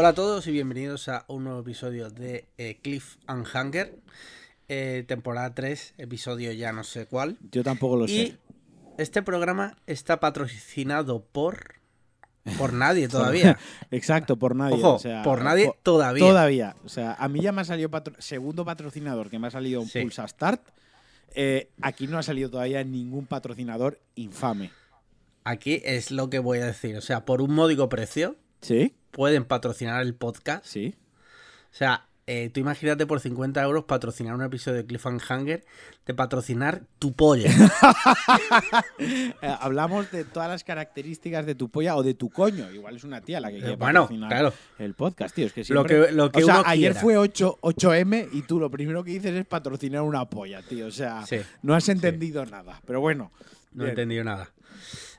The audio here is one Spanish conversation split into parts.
Hola a todos y bienvenidos a un nuevo episodio de eh, Cliff and Hunger, eh, temporada 3, episodio ya no sé cuál. Yo tampoco lo Y sé. este programa está patrocinado por... Por nadie todavía. Exacto, por nadie. Ojo, o sea, por nadie todavía. Todavía. O sea, a mí ya me ha salido patro- segundo patrocinador que me ha salido un Sí. Pulsa Start. Eh, aquí no ha salido todavía ningún patrocinador infame. Aquí es lo que voy a decir. O sea, por un módico precio ¿Sí? pueden patrocinar el podcast. Sí. O sea, eh, tú imagínate por 50 euros patrocinar un episodio de Cliff and Hunger de patrocinar tu polla. Eh, hablamos de todas las características de tu polla o de tu coño. Igual es una tía la que quiere Eh, bueno, patrocinar claro. el podcast, tío. Es que Lo siempre- que- lo que o sea, uno ayer quiera. fue 8, 8M y tú lo primero que dices es patrocinar una polla, tío. O sea, Sí. no has entendido nada. Pero bueno. No he entendido nada.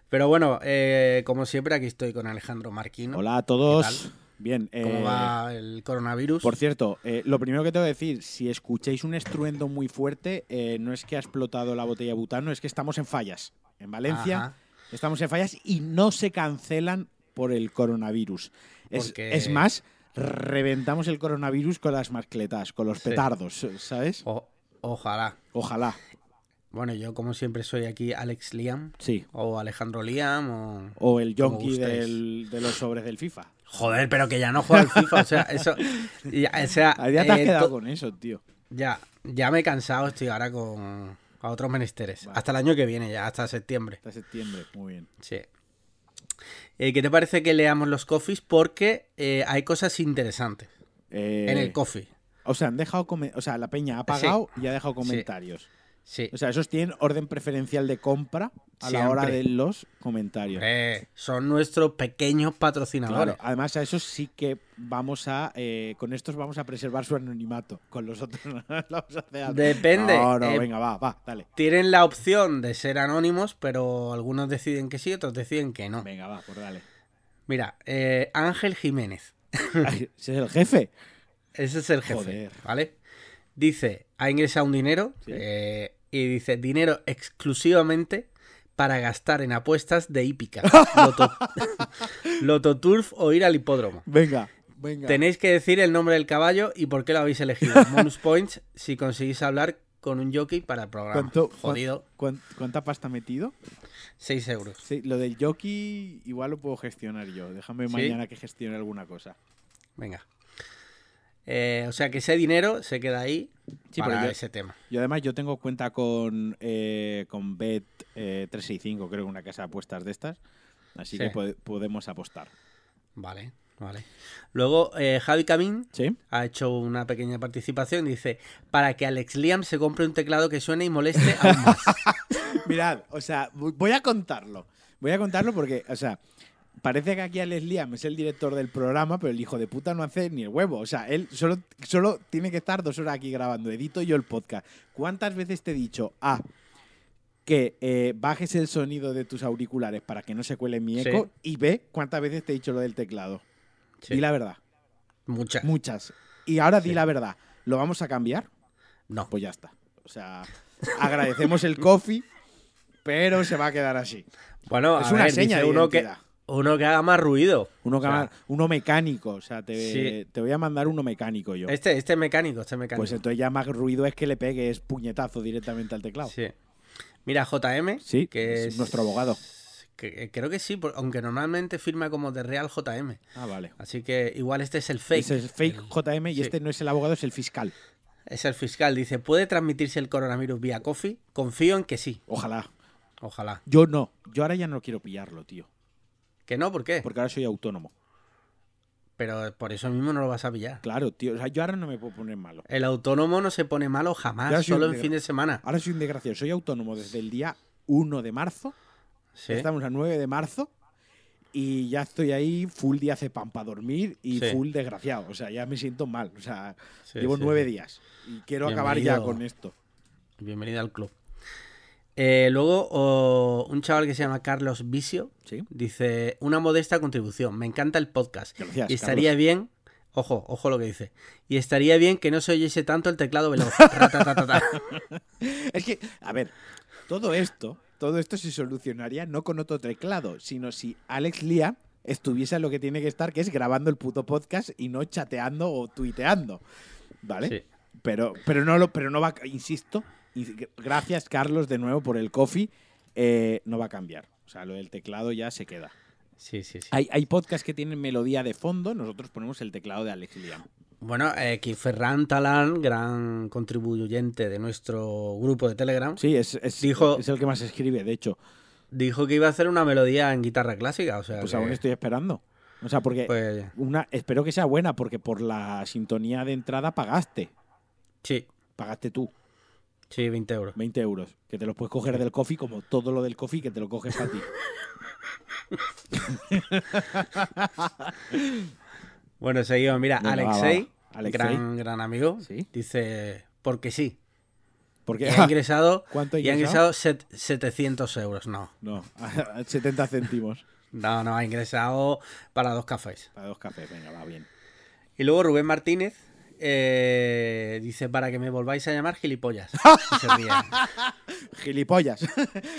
Pero bueno, eh, como siempre, aquí estoy con Alejandro Marquino. Hola a ¿Qué todos. Bien. ¿Cómo eh, va el coronavirus? Por cierto, eh, lo primero que tengo que decir, si escucháis un estruendo muy fuerte, no es que ha explotado la botella de butano, es que estamos en fallas. En Valencia Ajá. estamos en fallas y no se cancelan por el coronavirus. Es, Porque- es más, reventamos el coronavirus con las mascletas, con los Sí. petardos, ¿sabes? O- ojalá. Ojalá. Bueno, yo como siempre soy aquí Alex Liam Sí. o Alejandro Liam o... O el yonki del- de los sobres del FIFA. Joder, pero que ya no juega al FIFA, o sea, eso... ya, o sea, Ya te has eh, quedado con eso, tío. ya, ya me he cansado, estoy ahora con a otros menesteres. Vale. Hasta el año que viene ya, hasta septiembre. Hasta septiembre. Muy bien. Sí. Eh, ¿Qué te parece que leamos los coffees? Porque eh, hay cosas interesantes en el coffee. O sea, han dejado o sea, la peña ha pagado y ha dejado comentarios. Sí. O sea, esos tienen orden preferencial de compra a la hora de los comentarios. Son nuestros pequeños patrocinadores. Claro, además a esos sí que vamos a, eh, con estos vamos a preservar su anonimato. Con los otros no lo vamos a hacer. Depende, No, no, eh, venga, va, va, dale. Tienen la opción de ser anónimos, pero algunos deciden que sí, otros deciden que no. Venga, va, pues dale. Mira, eh, Ángel Jiménez, Ay, Ese es el jefe. ese es el jefe, Joder. ¿vale? Dice, ha ingresado un dinero Sí. eh, y dice, dinero exclusivamente para gastar en apuestas de hípica, Loto, Lototurf o ir al hipódromo. Venga, venga. Tenéis que decir el nombre del caballo y por qué lo habéis elegido. Bonus points si conseguís hablar con un jockey para el programa. ¿Cuánto- Jodido, cuán- ¿Cuánta pasta ha metido? 6 euros. Sí, lo del jockey igual lo puedo gestionar yo. Déjame ¿Sí? mañana que gestione alguna cosa. Venga. Eh, o sea que ese dinero se queda ahí Sí, para yo- ese tema. Yo además yo tengo cuenta con, eh, con Bet eh, 365, creo que una casa de apuestas de estas. Así Sí. que pode- podemos apostar. Vale, vale. Luego eh, Javi Camín ¿Sí? ha hecho una pequeña participación. Dice, para que Alex Liam se compre un teclado que suene y moleste aún más. Mirad, o sea, vo- voy a contarlo. Voy a contarlo porque, o sea, parece que aquí Alex Liam es el director del programa, pero el hijo de puta no hace ni el huevo. O sea, él solo, solo tiene que estar dos horas aquí grabando. Edito yo el podcast. ¿Cuántas veces te he dicho, A, que eh, bajes el sonido de tus auriculares para que no se cuele mi Sí. eco? Y B, ¿cuántas veces te he dicho lo del teclado? Sí, Di la verdad. Muchas. Muchas. Y ahora di la verdad. ¿Lo vamos a cambiar? No. Pues ya está. O sea, agradecemos el coffee, pero se va a quedar así. Bueno, es a una ver, seña dice de uno que. Uno que haga más ruido. Uno, que O sea, ma- uno mecánico. O sea, te, Sí. te voy a mandar uno mecánico yo. Este, este mecánico, este mecánico. Pues entonces ya más ruido es que le pegues puñetazo directamente al teclado. Sí. Mira, JM, Sí, que es es nuestro abogado. que- eh, creo que sí, aunque normalmente firma como de Real JM. Ah, vale. Así que igual este es el fake. Ese es fake JM y sí. este no es el abogado, es el fiscal. Es el fiscal. Dice, ¿puede transmitirse el coronavirus vía coffee? Confío en que sí. Ojalá. Ojalá. Yo no. Yo ahora ya no quiero pillarlo, tío. Que no, ¿por qué? Porque ahora soy autónomo. Pero por eso mismo no lo vas a pillar. Claro, tío. O sea, yo ahora no me puedo poner malo. El autónomo no se pone malo jamás, soy solo en fin de semana. Ahora soy un desgraciado. Soy autónomo desde el día 1 de marzo. Sí. Estamos a 9 de marzo. Y ya estoy ahí full día pan para dormir y Sí. full desgraciado. O sea, ya me siento mal. O sea, Sí, llevo sí, nueve días. Y quiero acabar ya Bienvenido. con esto. Bienvenido al club. Eh, luego, un chaval que se llama Carlos Vicio Sí. dice: Una modesta contribución. Me encanta el podcast. Gracias, y estaría Carlos. bien. Ojo, ojo lo que dice. Y estaría bien que no se oyese tanto el teclado veloz. Es que, a ver, todo esto, todo esto se solucionaría no con otro teclado, sino si Alex Lía estuviese en lo que tiene que estar, que es grabando el puto podcast y no chateando o tuiteando. ¿Vale? Sí. Pero, pero no lo, pero no va, insisto, y gracias Carlos de nuevo por el coffee, eh, no va a cambiar. O sea, lo del teclado ya se queda. Sí, sí, sí. Hay, hay podcasts que tienen melodía de fondo, nosotros ponemos el teclado de Alex Liam. Bueno, eh, que Ferran Talán, gran contribuyente de nuestro grupo de Telegram, Sí, es, es, Dijo- es el que más escribe, de hecho. dijo que iba a hacer una melodía en guitarra clásica. O sea, Pues que, aún estoy esperando. O sea, porque pues, una, espero que sea buena, porque por la sintonía de entrada pagaste. sí, Pagaste tú, sí, 20 euros. 20 euros. Que te los puedes coger del coffee, como todo lo del coffee, que te lo coges para ti. Bueno, seguimos. Mira, Alexei, va, va. Alexei. gran, gran amigo, Sí. dice, porque sí. Porque Y ha ingresado, ¿Cuánto ha y ha ingresado? ingresado set- 700 euros. No, No, 70 céntimos no, no, ha ingresado para dos cafés. para dos cafés. Venga, va bien. Y luego Rubén Martínez eh, dice, para que me volváis a llamar gilipollas. Y se ríe. Gilipollas.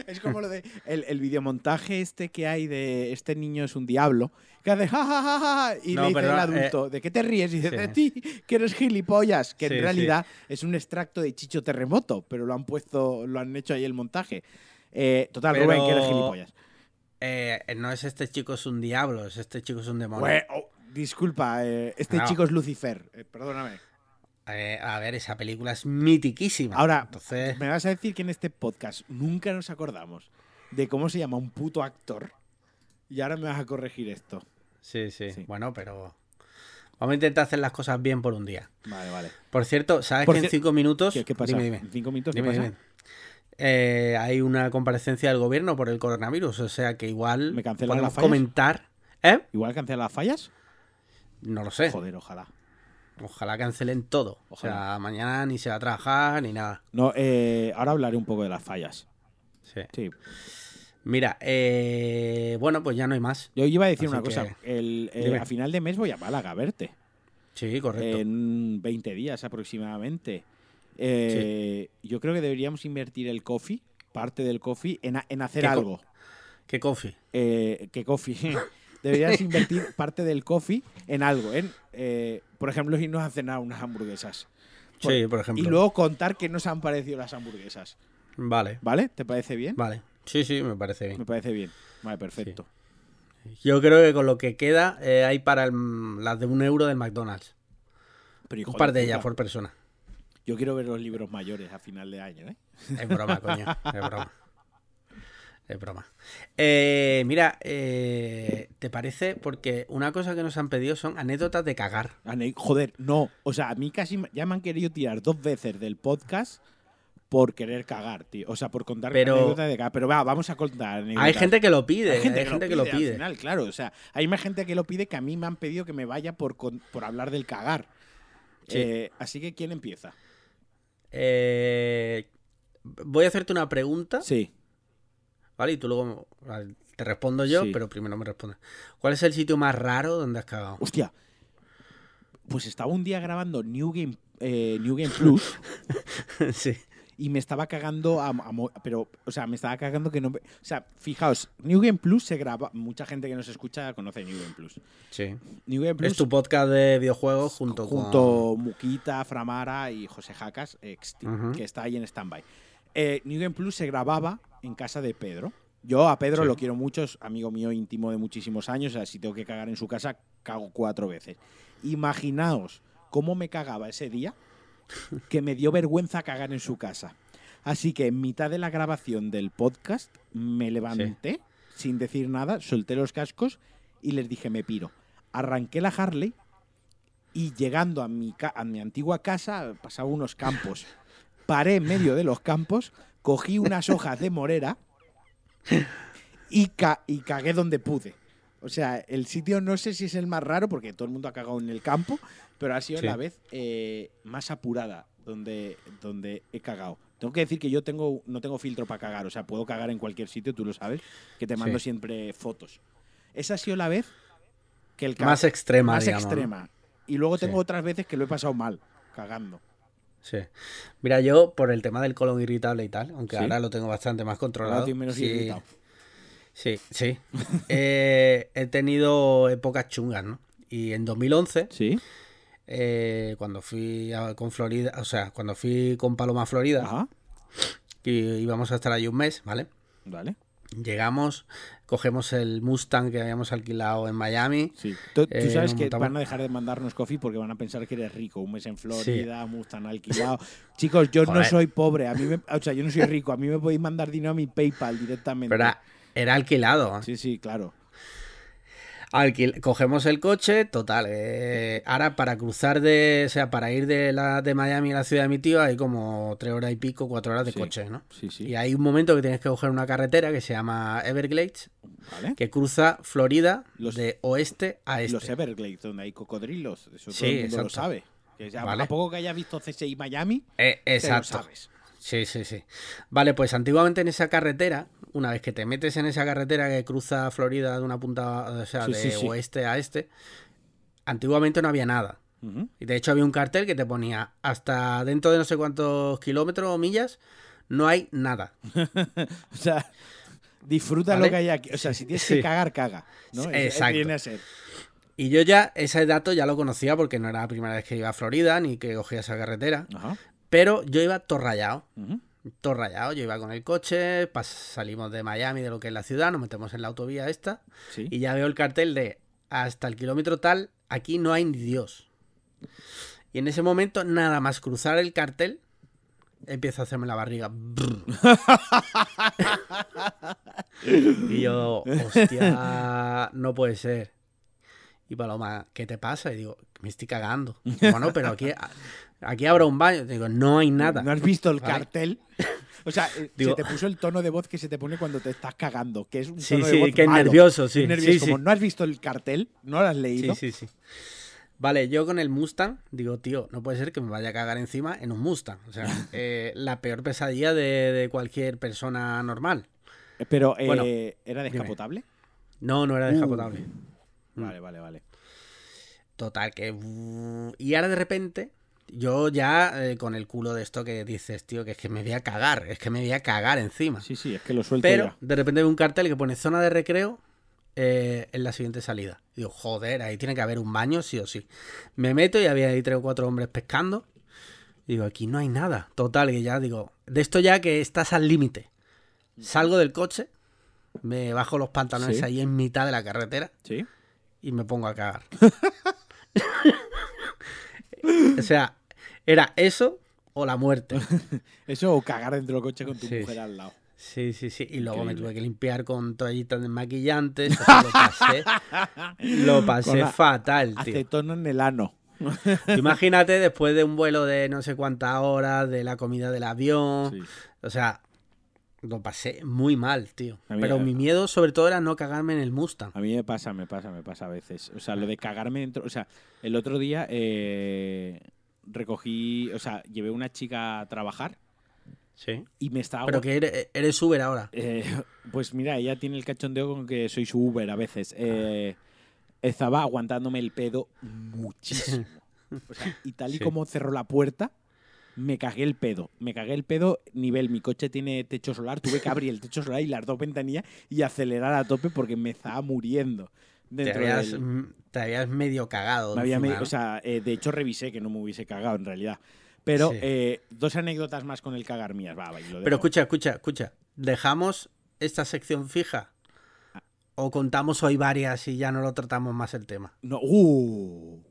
es como lo de el, el videomontaje este que hay de este niño es un diablo. Que hace ja, ja, ja, ja, y No, le dice perdón, el adulto, ¿de qué te ríes? Y dice, sí. de ti, que eres gilipollas. Que Sí, en sí. realidad es un extracto de Chicho Terremoto, pero lo han puesto, lo han hecho ahí el montaje. Eh, total, Pero- Rubén, que eres gilipollas. Eh, no es este chico es un diablo, es este chico es un demonio. Disculpa, eh, este No. chico es Lucifer. eh, perdóname. Eh, a ver, esa película es mitiquísima. Ahora, Entonces, ¿me vas a decir que en este podcast nunca nos acordamos de cómo se llama un puto actor? Y ahora me vas a corregir esto. sí, sí, Sí. Bueno, pero vamos a intentar hacer las cosas bien por un día. Vale, vale. Por cierto, ¿sabes Por que en cinco minutos... ¿Qué, qué pasa? Dime, dime. ¿En cinco minutos Dime, qué pasa? Eh, hay una comparecencia del gobierno por el coronavirus, o sea que igual ¿Me cancelan las fallas? comentar. ¿Eh? ¿Igual cancela las fallas? No lo sé. Joder, ojalá. Ojalá cancelen todo. O sea, Ojalá. mañana ni se va a trabajar ni nada. No, eh, ahora hablaré un poco de las fallas. Sí. Sí. Mira, eh, bueno, pues ya no hay más. Yo iba a decir Así una cosa. El, eh, a final de mes voy a Málaga a verte. Sí, correcto. En 20 días aproximadamente. Eh, Yo creo que deberíamos invertir el coffee, parte del coffee, en, en hacer ¿Qué co- algo. ¿Qué coffee? eh, que coffee. Deberías invertir parte del coffee en algo, en, eh, por ejemplo, irnos a cenar unas hamburguesas. Por- Sí, por ejemplo. Y luego contar qué nos han parecido las hamburguesas. Vale, ¿Vale? ¿Te parece bien? vale. Sí, sí, me parece bien. Me parece bien. Vale, perfecto. Yo creo que con lo que queda eh, hay para el- las de un euro del McDonald's. Pero, hijo Un par de ellas por persona. Yo quiero ver los libros mayores a final de año, ¿eh? Es broma, coño. Es broma. Es broma. Eh, mira, eh, ¿te parece? Porque una cosa que nos han pedido son anécdotas de cagar. Ane- Joder, no. O sea, a mí casi ya me han querido tirar dos veces del podcast por querer cagar, tío. O sea, por contar Pero- anécdotas de cagar. Pero va, vamos a contar anécdotas. Hay gente que lo pide. Hay gente, que, lo que pide, al final, claro. O sea, hay más gente que lo pide que a mí me han pedido que me vaya por, con- por hablar del cagar. Sí. Eh, así que, ¿quién empieza? Voy a hacerte una pregunta, Sí. ¿Vale? Y tú luego te respondo yo, Sí. pero primero me respondes. ¿Cuál es el sitio más raro donde has cagado? Hostia. Pues estaba un día grabando New Game, eh, New Game Plus sí. y me estaba cagando a, pero o sea me estaba cagando que no o sea fijaos New Game Plus se graba mucha gente que nos escucha conoce New Game Plus Sí. New Game Plus Es tu podcast de videojuegos junto, junto Muquita Framara y José Jacas ex, que está ahí en standby eh, New Game Plus se grababa en casa de Pedro yo a Pedro Sí. lo quiero mucho es amigo mío íntimo de muchísimos años o sea si tengo que cagar en su casa cago cuatro veces imaginaos cómo me cagaba ese día que me dio vergüenza cagar en su casa. Así que en mitad de la grabación del podcast me levanté sin decir nada, solté los cascos y les dije me piro. Arranqué la Harley y llegando a mi, a mi antigua casa pasaba unos campos. Paré en medio de los campos, cogí unas hojas de morera y, ca- y cagué donde pude. O sea, el sitio no sé si es el más raro porque todo el mundo ha cagado en el campo, pero ha sido Sí. la vez eh, más apurada donde, donde he cagado. Tengo que decir que yo tengo, no tengo filtro para cagar, o sea, puedo cagar en cualquier sitio, tú lo sabes, que te mando Sí. siempre fotos. Esa ha sido la vez que el Más extrema, más extrema. Y luego tengo Sí. otras veces que lo he pasado mal, cagando. Sí. Mira, yo por el tema del colon irritable y tal, aunque Sí. ahora lo tengo bastante más controlado. menos sí, irritado. Sí, sí. Eh, he tenido épocas chungas, ¿no? Y en 2011, Sí. eh, cuando fui a- con Florida, o sea, cuando fui con Paloma a Florida, Ajá. que íbamos a estar allí un mes, ¿vale? Vale. Llegamos, cogemos el Mustang que habíamos alquilado en Miami. Sí. Tú, tú Eh, sabes que montamos- van a dejar de mandarnos coffee porque van a pensar que eres rico. Un mes en Florida, Mustang alquilado. Chicos, yo no soy pobre. A mí me, o sea, yo no soy rico. A mí me podéis mandar dinero a mi PayPal directamente. Pero era, era alquilado. Sí, sí, claro. Alquil- cogemos el coche, total. eh, ahora para cruzar de, o sea, para ir de la de Miami a la ciudad de mi tío hay como tres horas y pico, cuatro horas de Sí. coche, ¿no? Sí, sí. Y hay un momento que tienes que coger una carretera que se llama Everglades, ¿Vale? que cruza Florida Los- de oeste a este. Los Everglades, donde hay cocodrilos. Eso Sí, todo el mundo lo exacto. sabe. Que ya- Vale. A poco que hayas visto CSI Miami, Eh, te lo exacto. sabes. Sí, sí, sí. Vale, pues antiguamente en esa carretera, una vez que te metes en esa carretera que cruza Florida de una punta, o sea, Sí, de sí, sí. oeste a este, antiguamente no había nada. Y de hecho había un cartel que te ponía hasta dentro de no sé cuántos kilómetros o millas, no hay nada. O sea, disfruta ¿Vale? lo que hay aquí. O sea, si tienes que cagar, caga. exacto. Viene a ser. Y yo ya ese dato ya lo conocía porque no era la primera vez que iba a Florida ni que cogía esa carretera, Ajá. pero yo iba todo rayado. Ujú. Todo rayado, yo iba con el coche, pas- salimos de Miami, de lo que es la ciudad, nos metemos en la autovía esta Sí. y ya veo el cartel de hasta el kilómetro tal, aquí no hay ni Dios. Y en ese momento, nada más cruzar el cartel, empieza a hacerme la barriga. y yo, hostia, no puede ser. Y Paloma, ¿qué te pasa? Y digo, me estoy cagando. Bueno, pero aquí, aquí habrá un baño. Digo, no hay nada. ¿No has visto el Vale. cartel? O sea, eh, Digo- se te puso el tono de voz que se te pone cuando te estás cagando, que es un Sí, tono de sí, voz que es nervioso, sí, nervioso, sí, como sí. no has visto el cartel, no lo has leído. Sí, sí, sí. Vale, yo con el Mustang digo, tío, no puede ser que me vaya a cagar encima en un Mustang. O sea, eh, la peor pesadilla de, de cualquier persona normal. Pero, eh, Bueno, ¿era descapotable? No, no era Uh. descapotable. Vale, vale, vale. Total, que... Y ahora de repente, yo ya eh, con el culo de esto que dices, tío, que es que me voy a cagar, es que me voy a cagar encima. Sí, sí, es que lo suelto Pero ya. de repente veo un cartel que pone zona de recreo eh, en la siguiente salida. Digo, joder, ahí tiene que haber un baño, sí o sí. Me meto y había ahí tres o cuatro hombres pescando. Digo, aquí no hay nada. Total, que ya digo, de esto ya que estás al límite. Salgo del coche, me bajo los pantalones Sí. ahí en mitad de la carretera Sí. Y me pongo a cagar. o sea, era eso o la muerte. Eso o cagar dentro del coche con tu Sí, mujer al lado. Sí, sí, sí. Y luego me tuve que limpiar con toallitas desmaquillantes. lo pasé, lo pasé la- fatal, tío. Acetona en el ano. Imagínate después de un vuelo de no sé cuántas horas, de la comida del avión. Sí. O sea, lo pasé muy mal, tío. Pero mi miedo sobre todo era no cagarme en el Mustang. A mí me pasa, me pasa, me pasa a veces. O sea, lo de cagarme dentro. O sea, el otro día eh, recogí. O sea, llevé una chica a trabajar Sí. y me estaba. Pero que eres, eres Uber ahora. Eh, pues mira, ella tiene el cachondeo con que soy su Uber a veces. Eh, estaba aguantándome el pedo muchísimo. O sea, y tal y Sí. como cerró la puerta, me cagué el pedo. Me cagué el pedo nivel. Mi coche tiene techo solar. Tuve que abrir el techo solar y las dos ventanillas y acelerar a tope porque me estaba muriendo. Te habías, del- te habías medio cagado. me había. O sea, eh, de hecho revisé que no me hubiese cagado en realidad. Pero Sí. eh, dos anécdotas más con el cagar mías. Va, va, y lo Pero escucha, escucha, escucha. ¿Dejamos esta sección fija? ¿O contamos hoy varias y ya no lo tratamos más el tema? No, uh.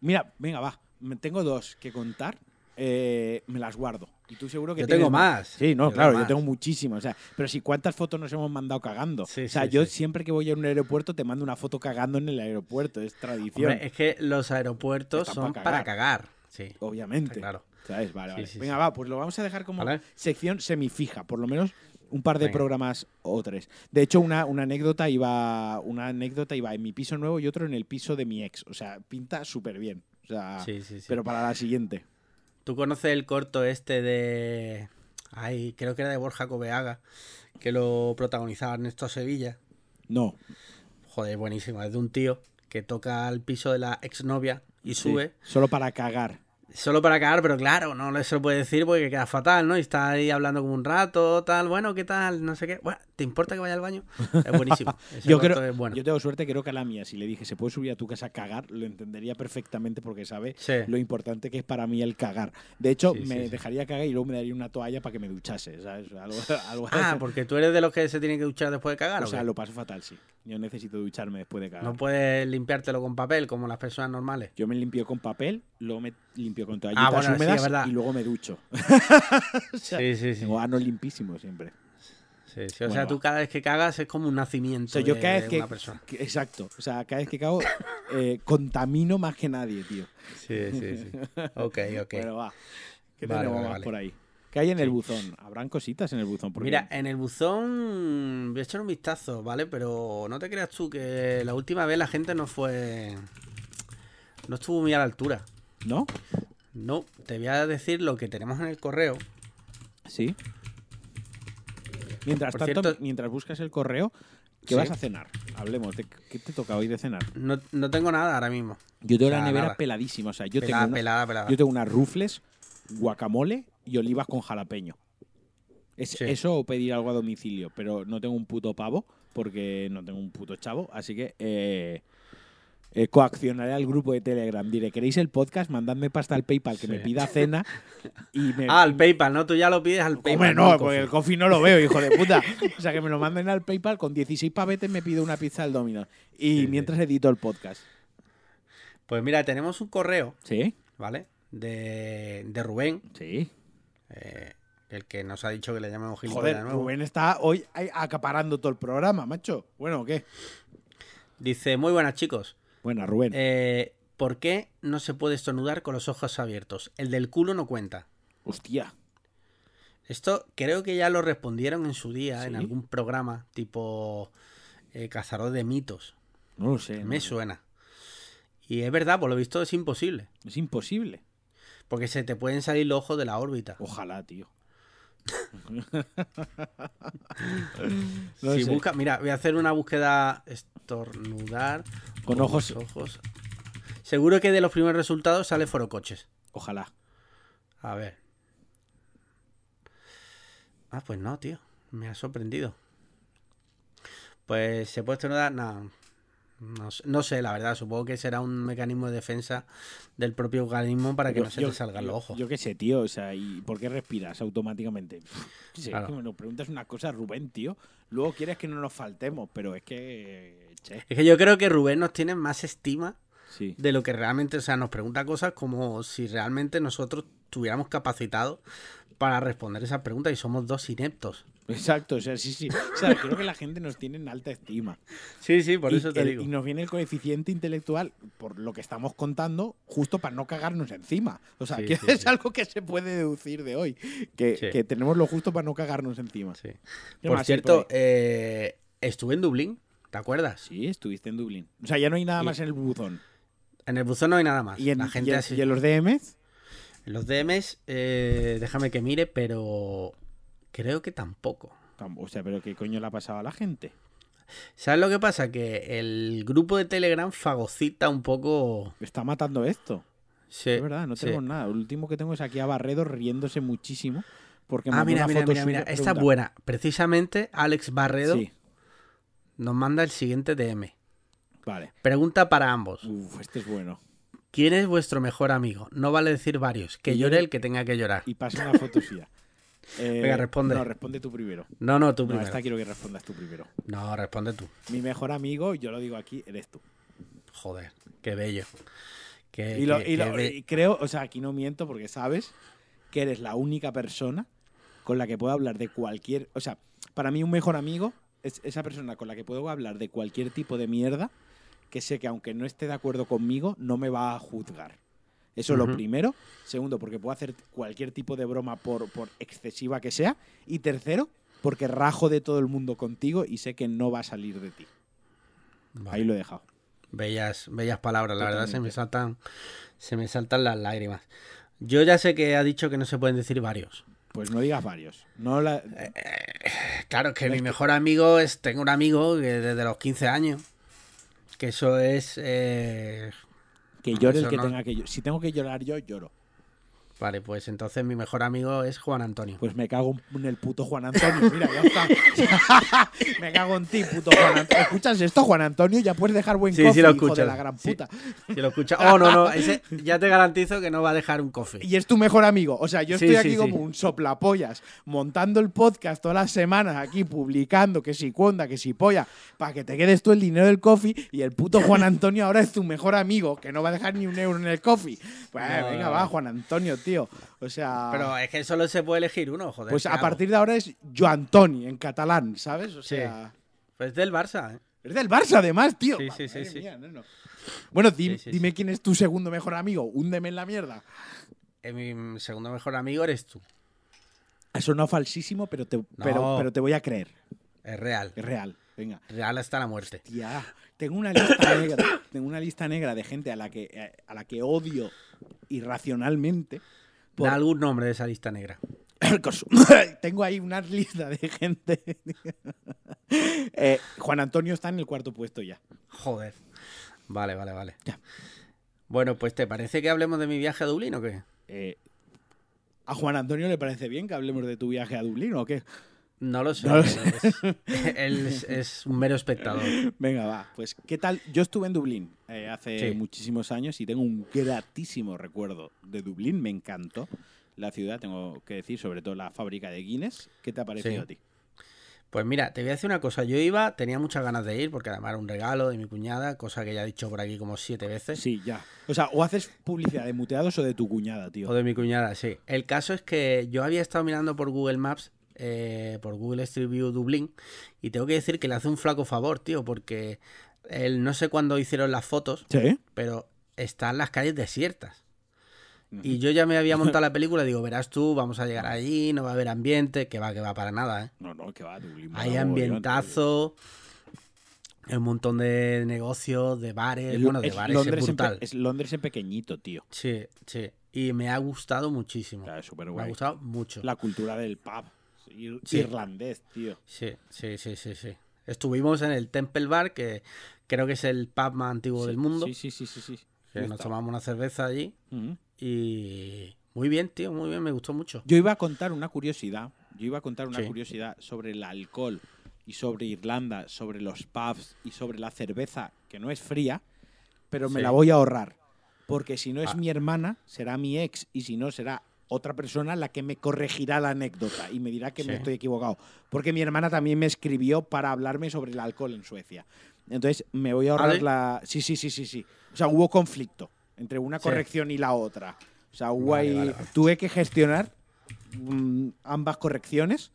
Mira, venga, va. Me- Tengo dos que contar. Eh, me las guardo. Y tú seguro que Yo tienes tengo más. Sí, no, Yo claro, tengo yo tengo muchísimas. O sea, pero si cuántas fotos nos hemos mandado cagando. Sí, o sea, sí, yo sí. siempre que voy a un aeropuerto te mando una foto cagando en el aeropuerto. Es tradición. Hombre, es que los aeropuertos son pa' para cagar. cagar. Sí, obviamente. claro. ¿Sabes? Vale, vale. Venga, va, pues lo vamos a dejar como Vale. sección semifija, por lo menos un par de Venga. programas o tres. De hecho, una, una anécdota iba una anécdota iba en mi piso nuevo y otro en el piso de mi ex. O sea, pinta súper bien. O sea, Sí, sí, sí. pero para la siguiente. ¿Tú conoces el corto este de... Ay, creo que era de Borja Coveaga, que lo protagonizaba Ernesto Sevilla. No. Joder, buenísimo. Es de un tío que toca al piso de la exnovia y Sí, sube. solo para cagar. Solo para cagar, pero claro, no se lo puede decir porque queda fatal, ¿no? Y está ahí hablando como un rato, tal, bueno, ¿qué tal? No sé qué. Bueno, ¿te importa que vaya al baño? Es buenísimo. Yo, creo, es bueno. yo tengo suerte, creo que a la mía, si le dije, ¿se puede subir a tu casa a cagar? Lo entendería perfectamente porque sabe Sí. lo importante que es para mí el cagar. De hecho, Sí, me sí. dejaría cagar y luego me daría una toalla para que me duchase, ¿sabes? Algo, algo Ah, porque tú eres de los que se tienen que duchar después de cagar. O ¿o sea, qué? lo paso fatal, sí. Yo necesito ducharme después de cagar. No puedes limpiártelo con papel como las personas normales. Yo me limpio con papel, luego me limpio con toallitas Ah, bueno, húmedas y luego me ducho. Sí, sí, sí. Tengo ano limpísimo siempre. Sí, sí. O Bueno, sea, tú cada vez que cagas es como un nacimiento O sea, yo de, cada vez de que, una persona. que- Exacto. O sea, cada vez que cago, eh, contamino más que nadie, tío. Sí, sí, sí. Ok, ok. Bueno, va. ¿Qué Vale, tenemos vale, más vale. por ahí? ¿Qué hay en el buzón? ¿Habrán cositas en el buzón? Porque- Mira, en el buzón voy a echar un vistazo, ¿vale? Pero no te creas tú que la última vez la gente no fue... No estuvo muy a la altura. ¿No? No, te voy a decir lo que tenemos en el correo. Sí. Mientras Por tanto, cierto- mientras buscas el correo, ¿qué Sí. vas a cenar? Hablemos. de ¿Qué te toca hoy de cenar? No, no tengo nada ahora mismo. Yo tengo O sea, la nevera nada. peladísima. O sea, yo pelada, tengo, una- pelada, pelada. yo tengo unas rufles, guacamole y olivas con jalapeño. Es Sí. eso o pedir algo a domicilio, pero no tengo un puto pavo porque no tengo un puto chavo, así que eh, eh, coaccionaré al grupo de Telegram. Diré, ¿queréis el podcast? Mandadme pasta al PayPal que Sí. me pida cena y me... Ah, al PayPal, ¿no? Tú ya lo pides al PayPal. Hombre, no porque el Coffee. no lo veo, hijo de puta. O sea, que me lo manden al PayPal con 16 pavetes me pido una pizza al Domino. Y Sí, sí. mientras edito el podcast. Pues mira, tenemos un correo, ¿Sí? ¿vale? De, de Rubén, Sí. eh, el que nos ha dicho que le llamemos Joder, gilipollas de nuevo. Rubén está hoy acaparando todo el programa, macho. Bueno, ¿qué? Dice, muy buenas chicos. Buena, Rubén. Eh, ¿Por qué no se puede estornudar con los ojos abiertos? El del culo no cuenta. Hostia. Esto creo que ya lo respondieron en su día en algún programa tipo eh, Cazador de Mitos. No lo sé. no Me sé. suena. Y es verdad, por lo visto es imposible. Es imposible. Porque se te pueden salir los ojos de la órbita. Ojalá, tío. No si sé. busca, mira, voy a hacer una búsqueda estornudar Con ojos- ojos. Seguro que de los primeros resultados sale forocoches. Ojalá. A ver. Ah, pues no, tío. Me ha sorprendido. Pues se puede estornudar. No. No sé, no sé, la verdad. Supongo que será un mecanismo de defensa del propio organismo para que Yo- no se yo- te salgan los ojos. Yo qué sé, tío. O sea, ¿y por qué respiras automáticamente? Sé, Claro. que me lo preguntas una cosa, Rubén, tío. Luego quieres que no nos faltemos, pero es que. Che, Es que yo creo que Rubén nos tiene más estima sí. de lo que realmente, o sea, nos pregunta cosas como si realmente nosotros estuviéramos capacitados para responder esas preguntas y somos dos ineptos. Exacto, o sea, sí, sí. O sea, creo que la gente nos tiene en alta estima. Sí, sí, por y, eso te el- digo. y nos viene el coeficiente intelectual, por lo que estamos contando, justo para no cagarnos encima. O sea, Sí, que sí, es sí. algo que se puede deducir de hoy. Que, que tenemos lo justo para no cagarnos encima. Sí. ¿Qué Por cierto, eh, estuve en Dublín, ¿te acuerdas? Sí, estuviste en Dublín. O sea, ya no hay nada Y- más en el buzón. En el buzón no hay nada más. ¿Y en, La gente y en- así- y en los DMs? En los DMs, eh, déjame que mire, pero creo que tampoco. Tam- O sea, pero ¿qué coño le ha pasado a la gente? ¿Sabes lo que pasa? Que el grupo de Telegram fagocita un poco... Está matando esto. Sí, Es verdad, no sí. tenemos nada. El último que tengo es aquí a Barredo riéndose muchísimo. Porque Ah, mira, mira, mira, mira. Esta es buena. Precisamente Alex Barredo Sí, nos manda el siguiente DM. vale. Pregunta para ambos. Uf, este es bueno. ¿Quién es vuestro mejor amigo? No vale decir varios. Que llore el que tenga que llorar. Y pasa una foto suya. Eh, Venga, responde. No, responde tú primero. No, no, tú No, primero. esta quiero que respondas tú primero. No, responde tú. Mi mejor amigo, yo lo digo aquí, eres tú. Joder, qué bello. Qué- Y, lo- qué- y lo- qué be- y creo, o sea, aquí no miento porque sabes que eres la única persona con la que puedo hablar de cualquier. O sea, para mí un mejor amigo es esa persona con la que puedo hablar de cualquier tipo de mierda que sé que aunque no esté de acuerdo conmigo, no me va a juzgar. Eso es lo primero. Segundo, porque puedo hacer cualquier tipo de broma por, por excesiva que sea. Y tercero, porque rajo de todo el mundo contigo y sé que no va a salir de ti. Vale. Ahí lo he dejado. Bellas, bellas palabras, la verdad se me saltan, se me saltan las lágrimas. Yo ya sé que ha dicho que no se pueden decir varios. Pues no digas varios. No la- Claro, que mi mejor amigo es, tengo un amigo que desde los 15 años, que eso es, eh, que llore el que no- tenga que llorar. Si tengo que llorar yo, lloro. Vale, pues entonces mi mejor amigo es Juan Antonio. Pues me cago en el puto Juan Antonio. Mira, ya está. me cago en ti, puto Juan Antonio. ¿Escuchas esto, Juan Antonio? Ya puedes dejar buen Sí, coffee, sí lo hijo de la gran Sí. puta. Si lo escucha. Oh, no, no. Ese ya te garantizo que no va a dejar un coffee. Y es tu mejor amigo. O sea, yo Sí, estoy sí, aquí sí. como un soplapollas, montando el podcast todas las semanas aquí, publicando que si cuonda, que si polla, para que te quedes tú el dinero del coffee y el puto Juan Antonio ahora es tu mejor amigo, que no va a dejar ni un euro en el coffee. Pues No, venga, no, va. Juan Antonio, tío. O sea... Pero es que solo se puede elegir uno, joder. pues ¿qué a hago? partir de ahora es Jo Antoni en catalán, ¿sabes? O Sí. sea... Pues del Barça, ¿eh? Es del Barça, además, tío. Sí, sí, sí, sí. mía. Bueno, di- Sí, sí, dime quién es tu segundo mejor amigo. Húndeme en la mierda. Eh, Mi segundo mejor amigo eres tú. Ha sonado falsísimo, pero te, pero, pero te voy a creer. Es real. Es real. Venga. Real hasta la muerte. Tía, tengo una lista negra. Tengo una lista negra de gente a la que, a la que odio irracionalmente. por- Da algún nombre de esa lista negra. Tengo ahí una lista de gente. Eh, Juan Antonio está en el cuarto puesto ya. Joder. Vale, vale, vale. Ya. Bueno, pues ¿te parece que hablemos de mi viaje a Dublín o qué? Eh, ¿A Juan Antonio le parece bien que hablemos de tu viaje a Dublín o qué? No lo sé. No lo Es- Él es, es un mero espectador. Venga, va. Pues, ¿qué tal? Yo estuve en Dublín eh, hace Sí. muchísimos años y tengo un gratísimo recuerdo de Dublín. Me encantó la ciudad, tengo que decir, sobre todo la fábrica de Guinness. ¿Qué te ha parecido Sí. a ti? Pues mira, te voy a decir una cosa. Yo iba, tenía muchas ganas de ir porque además era un regalo de mi cuñada, cosa que ya he dicho por aquí como siete veces. Sí, ya. O sea, o haces publicidad de muteados o de tu cuñada, tío. O de mi cuñada, sí. El caso es que yo había estado mirando por Google Maps, eh, por Google Street View Dublín, y tengo que decir que le hace un flaco favor, tío, porque él, no sé cuándo hicieron las fotos, Sí. pero están las calles desiertas. Y yo ya me había montado la película, digo, verás tú, vamos a llegar allí, no va a haber ambiente, que va, que va para nada, ¿eh? No, no, que va, Dublín. Hay ambientazo, un montón de negocios, de bares, Es- bueno, de es bares, es Londres en pe- brutal. es Londres en pequeñito, tío. Sí, sí. Y me ha gustado muchísimo. Claro, es súper Me ha gustado mucho. La cultura del pub. Ir- Sí. Irlandés, tío. Sí, sí, sí, sí, sí. Estuvimos en el Temple Bar, que creo que es el pub más antiguo Sí, del mundo. Sí, sí, sí, sí. sí. Que nos tomamos una cerveza allí. Y muy bien, tío, muy bien, me gustó mucho. Yo iba a contar una curiosidad. Yo iba a contar una Sí. curiosidad sobre el alcohol y sobre Irlanda, sobre los pubs y sobre la cerveza, que no es fría, pero me la voy a ahorrar. Porque si no es Ah. mi hermana, será mi ex, y si no, será otra persona la que me corregirá la anécdota y me dirá que me Sí. estoy equivocado. Porque mi hermana también me escribió para hablarme sobre el alcohol en Suecia. Entonces me voy a ahorrar ¿Ah, sí? la. Sí, sí, sí, sí, sí. O sea, hubo conflicto entre una Sí. corrección y la otra. O sea, hubo Vale, ahí- vale, vale. tuve que gestionar mm, ambas correcciones.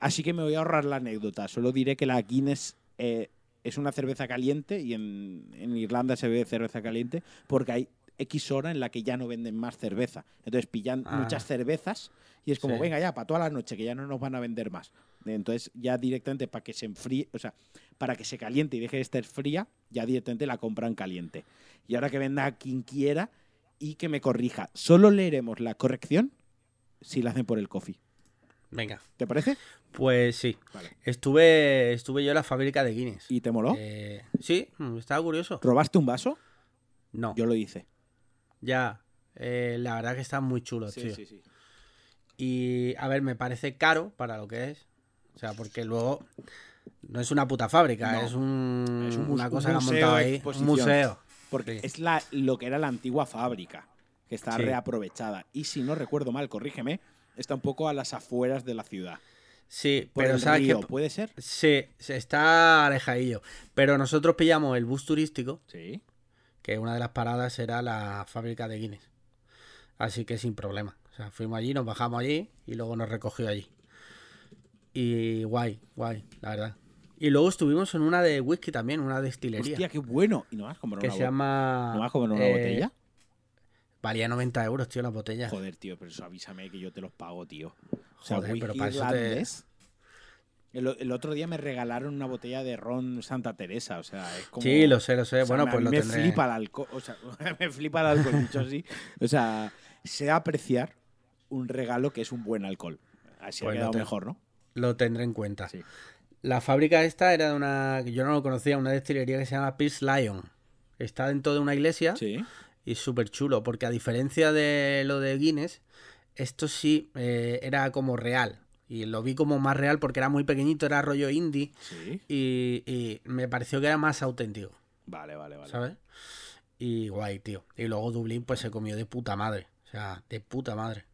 Así que me voy a ahorrar la anécdota. Solo diré que la Guinness eh, es una cerveza caliente y en, en Irlanda se bebe cerveza caliente porque hay X hora en la que ya no venden más cerveza. Entonces pillan Ah. muchas cervezas y es como, Sí. venga ya, para toda la noche, que ya no nos van a vender más. Entonces ya directamente para que se enfríe, o sea, para que se caliente y deje de estar fría, ya directamente la compran caliente. Y ahora que venda quien quiera y que me corrija, solo leeremos la corrección si la hacen por el coffee. Venga, ¿Te parece? pues sí. Vale. Estuve, estuve yo en la fábrica de Guinness. ¿Y te moló? Eh, sí, mm, estaba curioso. ¿Robaste un vaso? No, Yo lo hice. Ya. eh, la verdad que está muy chulo, tío. sí. Y a ver, me parece caro para lo que es. O sea, porque luego no es una puta fábrica, No. es, un, Es un mus- una un cosa que han montado ahí. Un museo. Porque Sí. es la, lo que era la antigua fábrica, que está Sí. reaprovechada. Y si no recuerdo mal, corrígeme, está un poco a las afueras de la ciudad. Sí, Por pero el ¿sabes río? ¿puede ser? Sí, se está alejadillo. Pero nosotros pillamos el bus turístico, Sí. Que una de las paradas era la fábrica de Guinness. Así que sin problema. O sea, fuimos allí, nos bajamos allí y luego nos recogió allí. Y guay, guay, la verdad. Y luego estuvimos en una de whisky también, una destilería. Hostia, qué bueno. ¿Y no vas a comprar que una, se llama. ¿no vas a comprar una eh, botella? Valía 90 euros, tío, la botella. Joder, tío, pero eso avísame que yo te los pago, tío. O sea, Joder, pero para eso te-. El, el otro día me regalaron una botella de ron Santa Teresa, o sea, es como... Sí, lo sé, lo sé. o sea, bueno, me- pues lo me tendré. flipa el alcohol, o sea, me flipa el alcohol, dicho así. O sea, sé apreciar un regalo que es un buen alcohol. Así Pues ha lo quedado mejor, ¿no? Lo tendré en cuenta. Sí. La fábrica esta era de una. yo no lo conocía, una destilería que se llama Peace Lion. Está dentro de una iglesia. Sí. y súper chulo, porque a diferencia de lo de Guinness, esto sí eh, era como real. Y lo vi como más real porque era muy pequeñito, era rollo indie. Sí. Y, y me pareció que era más auténtico, Vale, vale, vale. ¿sabes? Y guay, tío. Y luego Dublín pues se comió de puta madre. O sea, de puta madre.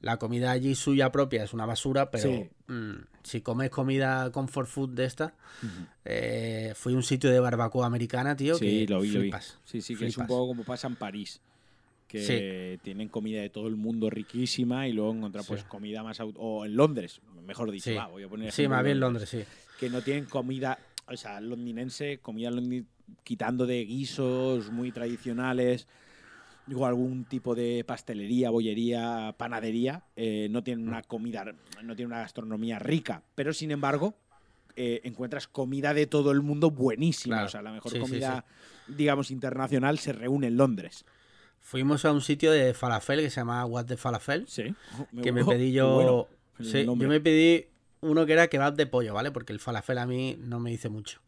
La comida allí suya propia es una basura, pero Sí. mm, si comes comida comfort food de esta, eh, fui a un sitio de barbacoa americana, tío, Sí, que lo vi, lo vi. flipas. Sí, sí, que es un poco como pasa en París. Que tienen comida de todo el mundo riquísima y luego encontrar pues Sí. comida más... O en Londres, mejor dicho, Sí. va, voy a poner Sí, más bien Londres, sí. que no tienen comida, o sea, londinense, comida londi- quitando de guisos muy tradicionales, digo, algún tipo de pastelería, bollería, panadería, eh, no tienen una comida, no tienen una gastronomía rica, pero sin embargo eh, encuentras comida de todo el mundo buenísima, Claro. o sea, la mejor comida, digamos, internacional se reúne en Londres. Fuimos a un sitio de falafel que se llama What the Falafel, Sí. que me pedí yo... Bueno, sí, yo me pedí uno que era kebab de pollo, ¿vale? Porque el falafel a mí no me dice mucho.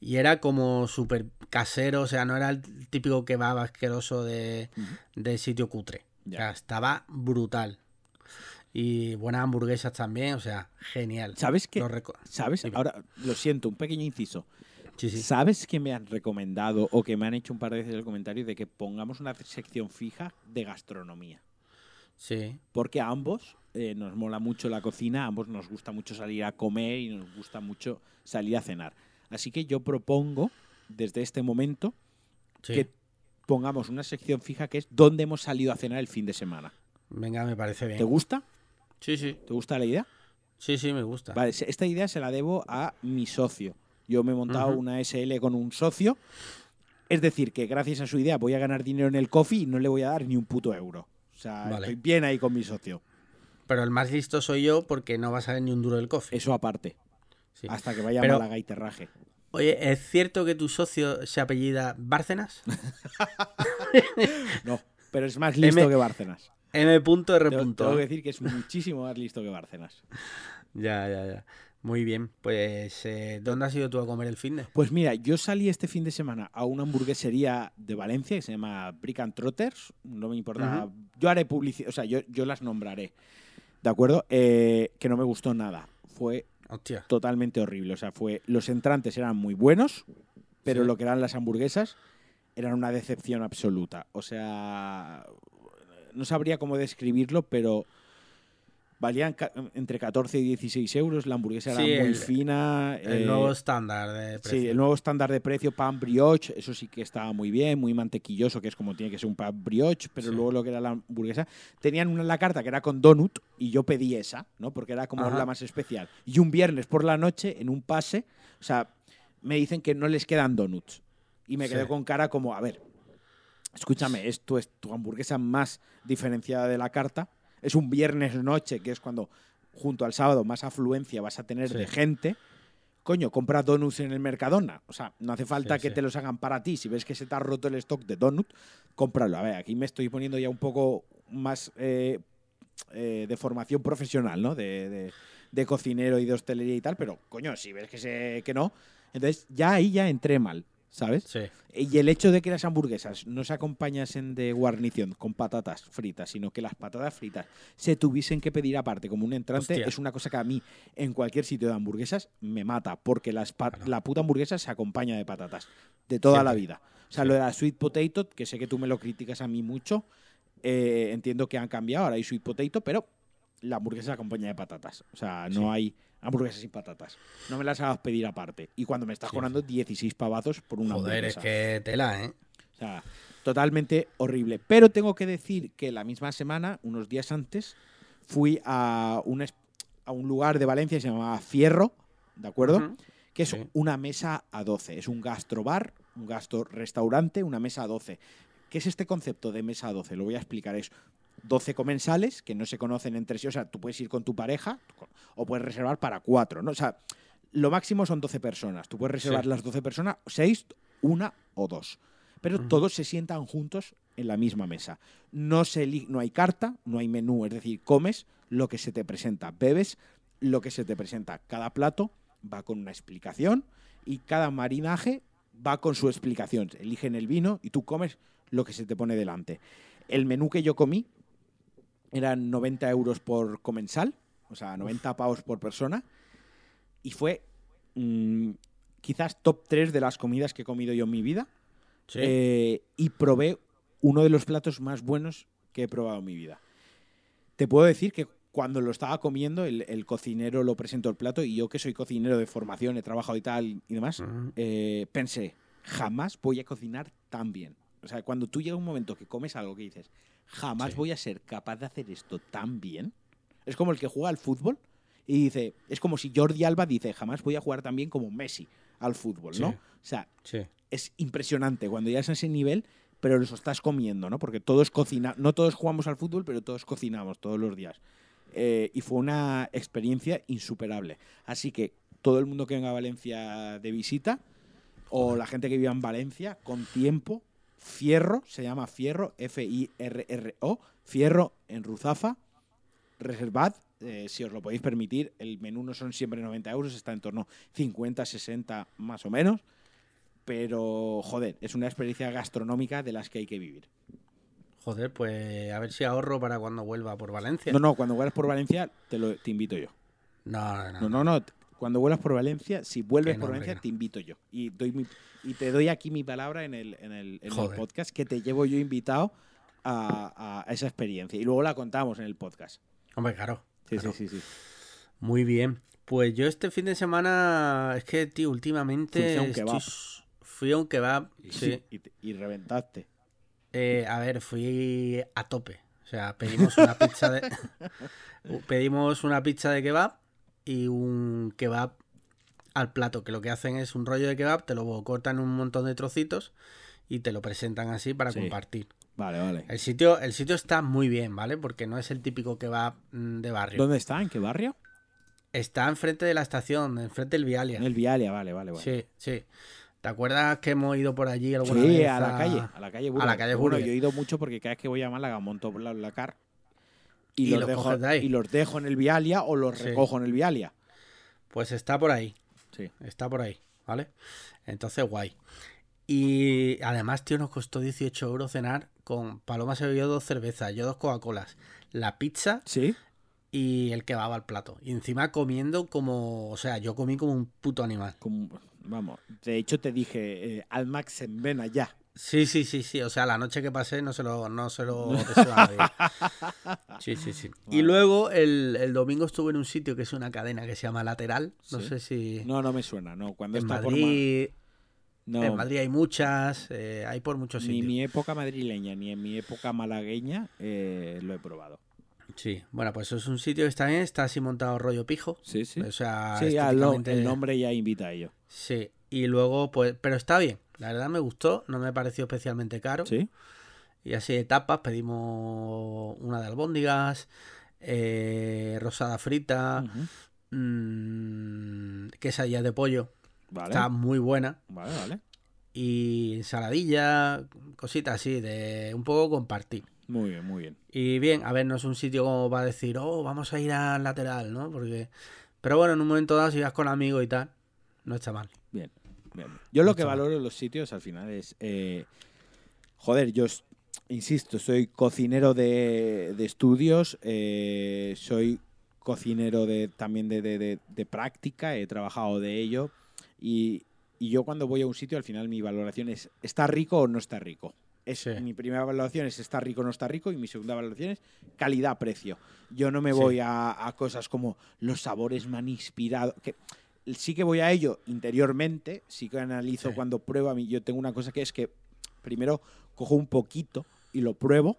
Y era como súper casero, o sea, no era el típico kebab asqueroso de, de sitio cutre. Ya. O sea, estaba brutal. Y buenas hamburguesas también, o sea, genial. ¿Sabes qué? Lo ¿Sabes? Ahora, lo siento, un pequeño inciso. Sí, sí. ¿Sabes que me han recomendado o que me han hecho un par de veces el comentario de que pongamos una sección fija de gastronomía? Sí. Porque a ambos eh, nos mola mucho la cocina, a ambos nos gusta mucho salir a comer y nos gusta mucho salir a cenar. Así que yo propongo, desde este momento, sí. que pongamos una sección fija que es dónde hemos salido a cenar el fin de semana. Venga, me parece bien. ¿Te gusta? Sí, sí. ¿Te gusta la idea? Sí, sí, me gusta. Vale, esta idea se la debo a mi socio. Yo me he montado una SL con un socio. Es decir, que gracias a su idea voy a ganar dinero en el coffee y no le voy a dar ni un puto euro. O sea, Vale. estoy bien ahí con mi socio. Pero el más listo soy yo porque no va a saber ni un duro del coffee. Eso aparte. Sí. Hasta que vaya Pero- a Málaga y Terraje. Oye, ¿es cierto que tu socio se apellida Bárcenas? No, pero es más listo M- que Bárcenas. M. punto R. Tengo, punto. tengo que decir que es muchísimo más listo que Bárcenas. Ya, ya, ya. Muy bien. Pues, eh, ¿dónde has ido tú a comer el fin de? Pues mira, yo salí este fin de semana a una hamburguesería de Valencia que se llama Brick and Trotters. No me importa. Yo haré publicidad, o sea, yo, yo las nombraré. ¿De acuerdo? Eh, que no me gustó nada. Fue Hostia. totalmente horrible. O sea, fue. Los entrantes eran muy buenos, pero Sí. lo que eran las hamburguesas eran una decepción absoluta. O sea. No sabría cómo describirlo, pero. Valían ca- entre 14 y 16 euros. La hamburguesa era muy el- fina. El eh, nuevo estándar de precio. Sí, el nuevo estándar de precio, pan brioche, eso sí que estaba muy bien, muy mantequilloso, que es como tiene que ser un pan brioche, pero Sí. luego lo que era la hamburguesa, tenían una en la carta que era con donut y yo pedí esa, ¿no? Porque era como Ajá. la más especial. Y un viernes por la noche, en un pase, o sea, me dicen que no les quedan donuts. Y me quedé Sí. con cara como, a ver, escúchame, esto es tu hamburguesa más diferenciada de la carta. Es un viernes noche, que es cuando junto al sábado más afluencia vas a tener Sí. de gente. Coño, compra donuts en el Mercadona. O sea, no hace falta Sí, que sí. te los hagan para ti. Si ves que se te ha roto el stock de donut, cómpralo. A ver, aquí me estoy poniendo ya un poco más eh, eh, de formación profesional, ¿no? De, de- de cocinero y de hostelería y tal, pero coño, si ves que, se, que no, entonces ya ahí ya entré mal, ¿sabes? Sí. Y el hecho de que las hamburguesas no se acompañasen de guarnición con patatas fritas, sino que las patatas fritas se tuviesen que pedir aparte como un entrante, Hostia. es una cosa que a mí en cualquier sitio de hamburguesas me mata, porque las Claro. la puta hamburguesa se acompaña de patatas, de toda la vida. O sea, Sí. lo de la sweet potato, que sé que tú me lo criticas a mí mucho, eh, entiendo que han cambiado, ahora hay sweet potato, pero la hamburguesa se acompaña de patatas. O sea, no hay hamburguesas sin patatas. No me las hagas pedir aparte. Y cuando me estás Sí, cobrando 16 pavazos por una Joder, es que tela, ¿eh? O sea, totalmente horrible. Pero tengo que decir que la misma semana, unos días antes, fui a un, es- a un lugar de Valencia que se llamaba Fierro, ¿de acuerdo? Que es Sí. una mesa a 12. Es un gastrobar, un gastro-restaurante, una mesa a 12. ¿Qué es este concepto de mesa a 12? Lo voy a explicar. Es 12 comensales que no se conocen entre sí. O sea, tú puedes ir con tu pareja o puedes reservar para cuatro, ¿no? O sea, lo máximo son 12 personas. Tú puedes reservar Sí. las 12 personas, 6, una o dos. Pero todos se sientan juntos en la misma mesa. No, se no hay carta, no hay menú. Es decir, comes lo que se te presenta. Bebes lo que se te presenta. Cada plato va con una explicación y cada marinaje va con su explicación. Eligen el vino y tú comes lo que se te pone delante. El menú que yo comí eran 90 euros por comensal, o sea, 90 pavos por persona, y fue mm, quizás top 3 de las comidas que he comido yo en mi vida. Sí. Eh, y probé uno de los platos más buenos que he probado en mi vida. Te puedo decir que cuando lo estaba comiendo, el, el cocinero lo presentó el plato y yo que soy cocinero de formación, he trabajado y tal y demás, eh, pensé, jamás voy a cocinar tan bien. O sea, cuando tú llega un momento que comes algo que dices, jamás Sí. voy a ser capaz de hacer esto tan bien. Es como el que juega al fútbol y dice, es como si Jordi Alba dice, jamás voy a jugar tan bien como Messi al fútbol, ¿no? Sí. O sea, Sí. es impresionante cuando ya es a ese nivel, pero lo estás comiendo, ¿no? Porque todos cocina, no todos jugamos al fútbol, pero todos cocinamos todos los días. Eh, y fue una experiencia insuperable. Así que todo el mundo que venga a Valencia de visita, o la gente que viva en Valencia, con tiempo, Fierro, se llama Fierro, F-I-R-R-O, Fierro en Ruzafa, reservad, eh, si os lo podéis permitir, el menú no son siempre 90 euros, está en torno a 50, 60 más o menos, pero joder, es una experiencia gastronómica de las que hay que vivir. Joder, pues a ver si ahorro para cuando vuelva por Valencia. No, no, cuando vuelvas por Valencia te, lo, te invito yo. no, no. no. No, no, no, cuando vuelvas por Valencia, si vuelves no, por Valencia, no. te invito yo. Y, doy mi- y te doy aquí mi palabra en el, en el, en el Joder. podcast que te llevo yo invitado a, a esa experiencia. Y luego la contamos en el podcast. Hombre, claro. Sí, claro. sí, sí, sí. Muy bien. Pues yo este fin de semana, es que, tío, últimamente Fuiste a un kebab. fui a un kebab. Sí. Y, te- y reventaste. Eh, a ver, fui a tope. O sea, pedimos una pizza de. pedimos una pizza de kebab y un kebab al plato, que lo que hacen es un rollo de kebab, te lo cortan un montón de trocitos y te lo presentan así para Sí. compartir. Vale, vale. El sitio, el sitio está muy bien, ¿vale? Porque no es el típico kebab mm, de barrio. ¿Dónde está? ¿En qué barrio? Está enfrente de la estación, enfrente del Vialia. En el Vialia, vale, vale, vale. Sí, sí. ¿Te acuerdas que hemos ido por allí alguna Sí, vez? a la calle, a la calle Burger. la calle Bueno, Burger. yo he ido mucho porque cada vez que voy a Málaga monto la, la car y, Y los los dejo, coges de ahí. y los dejo en el Vialia o los Sí. recojo en el Vialia. Pues está por ahí. Sí. Está por ahí, ¿vale? Entonces, guay. Y además, tío, nos costó 18 euros cenar con Paloma se bebió dos cervezas, yo dos Coca-Colas, la pizza ¿Sí? y el kebab al plato. Y encima comiendo como, o sea, yo comí como un puto animal. Como- vamos, de hecho te dije, eh, al Max en Vena ya. Sí, sí, sí, sí. O sea, la noche que pasé no se lo, no se lo deseo a nadie. Sí, sí, sí. Y luego el, el domingo estuve en un sitio que es una cadena que se llama Lateral. No Sí. sé si. No, no me suena, no. Cuando en Madrid. no, En Madrid hay muchas, eh, hay por muchos ni sitios. mi época madrileña ni en mi época malagueña eh, lo he probado. Sí, bueno, pues es un sitio que está bien, está así montado rollo pijo. Sí, sí. O sea, sí, estéticamente- el nombre ya invita a ello. Sí, y luego, pues, pero está bien. La verdad me gustó, no me pareció especialmente caro. Sí. Y así de tapas pedimos una de albóndigas, eh, rosada frita, Ujú. mm, quesadilla de pollo, Vale. está muy buena. Vale, vale. Y ensaladilla, cositas así, de un poco compartir. Muy bien, muy bien. Y bien, a ver, no es un sitio como para decir, oh, vamos a ir al lateral, ¿no? Porque. Pero bueno, en un momento dado, si vas con amigos y tal, no está mal. Yo lo que valoro en los sitios al final es. eh, joder, yo insisto, soy cocinero de, de estudios, eh, soy cocinero de, también de, de- de- práctica, he trabajado de ello. Y, y yo cuando voy a un sitio, al final mi valoración es: ¿está rico o no está rico? Es, Sí. Mi primera valoración es está rico o no está rico y mi segunda valoración es calidad-precio. Yo no me Sí. voy a, a cosas como los sabores me han inspirado. Que, sí que voy a ello interiormente, sí que analizo Sí. cuando pruebo a mí. Yo tengo una cosa que es que primero cojo un poquito y lo pruebo,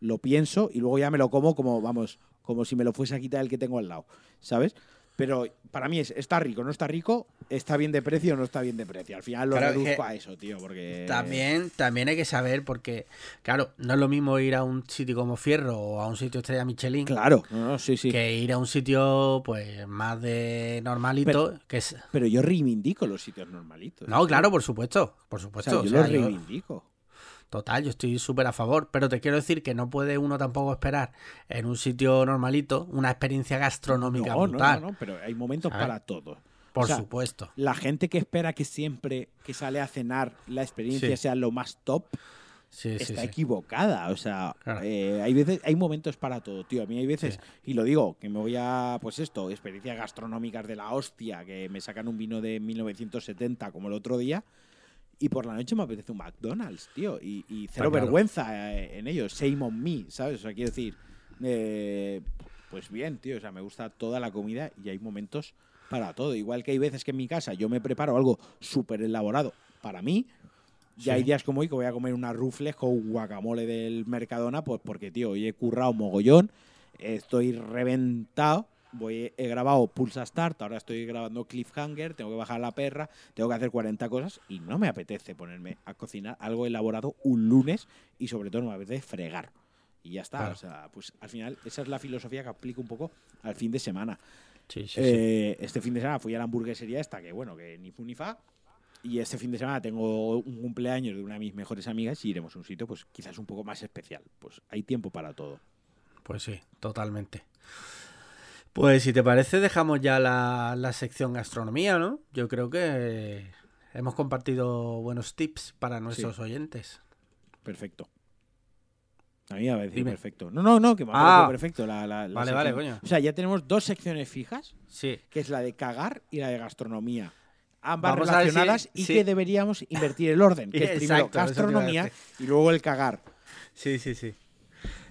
lo pienso y luego ya me lo como como, vamos, como si me lo fuese a quitar el que tengo al lado, ¿sabes? Pero para mí es, está rico, no está rico, está bien de precio o no está bien de precio. Al final lo Claro, reduzco a eso, tío, porque... También, también hay que saber, porque, claro, no es lo mismo ir a un sitio como Fierro o a un sitio estrella Michelin Claro, no, sí, sí. que ir a un sitio, pues, más de normalito. que es... Pero yo reivindico los sitios normalitos. No, claro, por supuesto, por O supuesto. sea, yo o sea, los yo- reivindico. Total, yo estoy súper a favor, pero te quiero decir que no puede uno tampoco esperar en un sitio normalito una experiencia gastronómica No, no, brutal. no, no, pero hay momentos ¿Sabes? para todo. Por O sea, supuesto. La gente que espera que siempre que sale a cenar la experiencia Sí. sea lo más top, sí, está sí. equivocada. O sea, Claro. eh, hay veces, hay momentos para todo, tío. A mí hay veces, y lo digo, que me voy a, pues esto, experiencias gastronómicas de la hostia, que me sacan un vino de 1970 como el otro día. Y por la noche me apetece un McDonald's, tío. Y, y cero claro. vergüenza eh, en ello. Shame on me, ¿sabes? O sea, quiero decir, eh, pues bien, tío. O sea, me gusta toda la comida y hay momentos para todo. Igual que hay veces que en mi casa yo me preparo algo súper elaborado para mí. Sí. hay días como hoy que voy a comer una rufles con guacamole del Mercadona, pues porque, tío, hoy he currado mogollón, estoy reventado, voy, he grabado Pulsa Start, ahora estoy grabando Cliffhanger, tengo que bajar la perra, tengo que hacer 40 cosas y no me apetece ponerme a cocinar algo elaborado un lunes y sobre todo no me apetece fregar. Y ya está, Claro. o sea, pues al final esa es la filosofía que aplico un poco al fin de semana. Sí, sí, sí. Eh, Este fin de semana fui a la hamburguesería esta, que bueno, que ni fu ni fa. Y este fin de semana tengo un cumpleaños de una de mis mejores amigas y iremos a un sitio, pues quizás un poco más especial. Pues hay tiempo para todo. Pues sí, totalmente. Pues si te parece, dejamos ya la, la sección gastronomía, ¿no? Yo creo que hemos compartido buenos tips para nuestros oyentes. Perfecto. A mí me parece Dime. perfecto. No, no, no, que me Ah. perfecto. La, la- la Vale, sección. vale, coño. O sea, ya tenemos dos secciones fijas, Sí, que es la de cagar y la de gastronomía. Ambas Vamos a ver si- relacionadas y sí. que deberíamos invertir el orden, que es primero a gastronomía y luego el cagar. sí, sí, sí.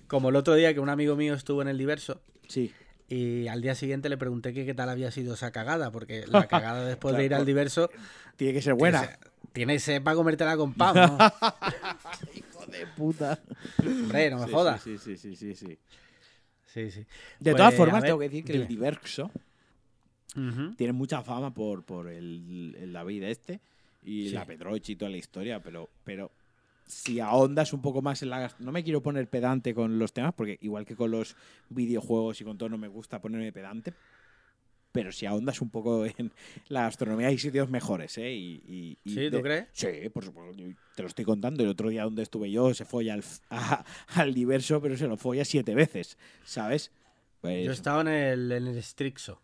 Como el otro día que un amigo mío estuvo en el diverso Sí. Y al día siguiente le pregunté que qué tal había sido esa cagada, porque la cagada después de ir al diverso Tiene que ser buena. tiene sed para comértela con pan, ¿no? Hijo de puta. Hombre, no me Sí, jodas. Sí, sí, sí, sí, sí. Sí, sí. De Pues, todas a formas, ver, tengo que decir que dime. el diverso tiene mucha fama por, por el, el David este y la Pedroche y toda la historia, pero, pero si ahondas un poco más en la... No me quiero poner pedante con los temas, porque igual que con los videojuegos y con todo no me gusta ponerme pedante, pero si ahondas un poco en la gastronomía hay sitios mejores, ¿eh? Y, y- y ¿Sí, tú crees? Sí, por supuesto. Te lo estoy contando. El otro día donde estuve yo se folla al, a- al diverso, pero se lo folla siete veces, ¿sabes? Pues Yo he estado en el, en el Strixo.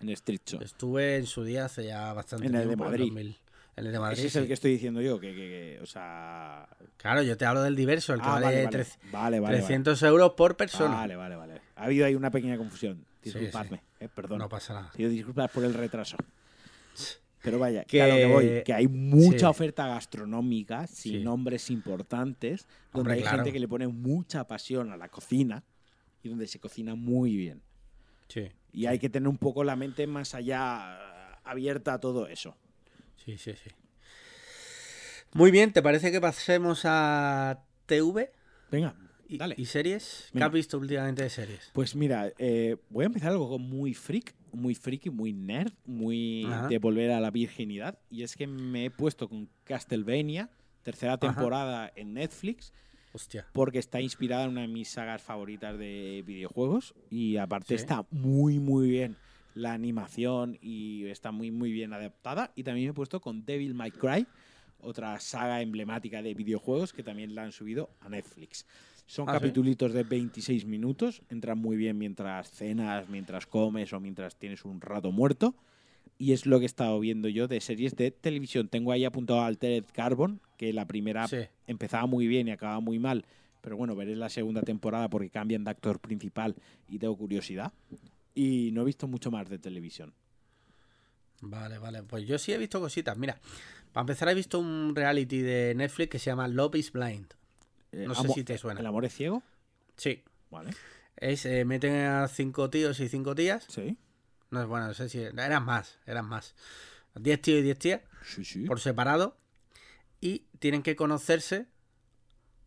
en Estricho. Estuve en su día hace ya bastante En el de tiempo, Madrid. 2000. En el de Madrid. Ese es el sí. que estoy diciendo yo, que, que- que, o sea... Claro, yo te hablo del diverso, el que Ah, vale, vale, vale. tres- vale, vale, 300 euros por persona. Vale, vale, vale. Ha habido ahí una pequeña confusión. Sí, Disculpadme, eh, perdón. No pasa nada. Pido disculpas por el retraso. Pero vaya, Que- lo que voy, que hay mucha oferta gastronómica sin nombres importantes, donde Hombre, hay claro. gente que le pone mucha pasión a la cocina y donde se cocina muy bien. Sí, Y hay que tener un poco la mente más allá eh, abierta a todo eso. Sí, sí, sí. Muy bien, ¿te parece que pasemos a TV Venga, y, dale. y series? ¿Qué has visto últimamente de series? Pues mira, eh, voy a empezar algo muy freak, muy friki, muy nerd, muy Ajá. de volver a la virginidad. Y es que me he puesto con Castlevania, tercera Ajá. temporada en Netflix, Hostia. porque está inspirada en una de mis sagas favoritas de videojuegos. Y aparte Sí. está muy, muy bien la animación y está muy, muy bien adaptada. Y también me he puesto con Devil May Cry, otra saga emblemática de videojuegos que también la han subido a Netflix. Son Ah, ¿sí? capitulitos de 26 minutos, entran muy bien mientras cenas, mientras comes o mientras tienes un rato muerto. Y es lo que he estado viendo yo de series de televisión. Tengo ahí apuntado Altered Carbon, que la primera Sí. empezaba muy bien y acababa muy mal. Pero bueno, veré la segunda temporada porque cambian de actor principal y tengo curiosidad. Y no he visto mucho más de televisión. Vale, vale. Pues yo sí he visto cositas. Mira, para empezar he visto un reality de Netflix que se llama Love is Blind. Eh, No sé si te suena. ¿El amor es ciego? Sí. Vale. Es, eh, meten a cinco tíos y cinco tías. Sí. No es bueno, no sé si eran más, eran más. Diez tíos y diez tías Sí, sí. por separado y tienen que conocerse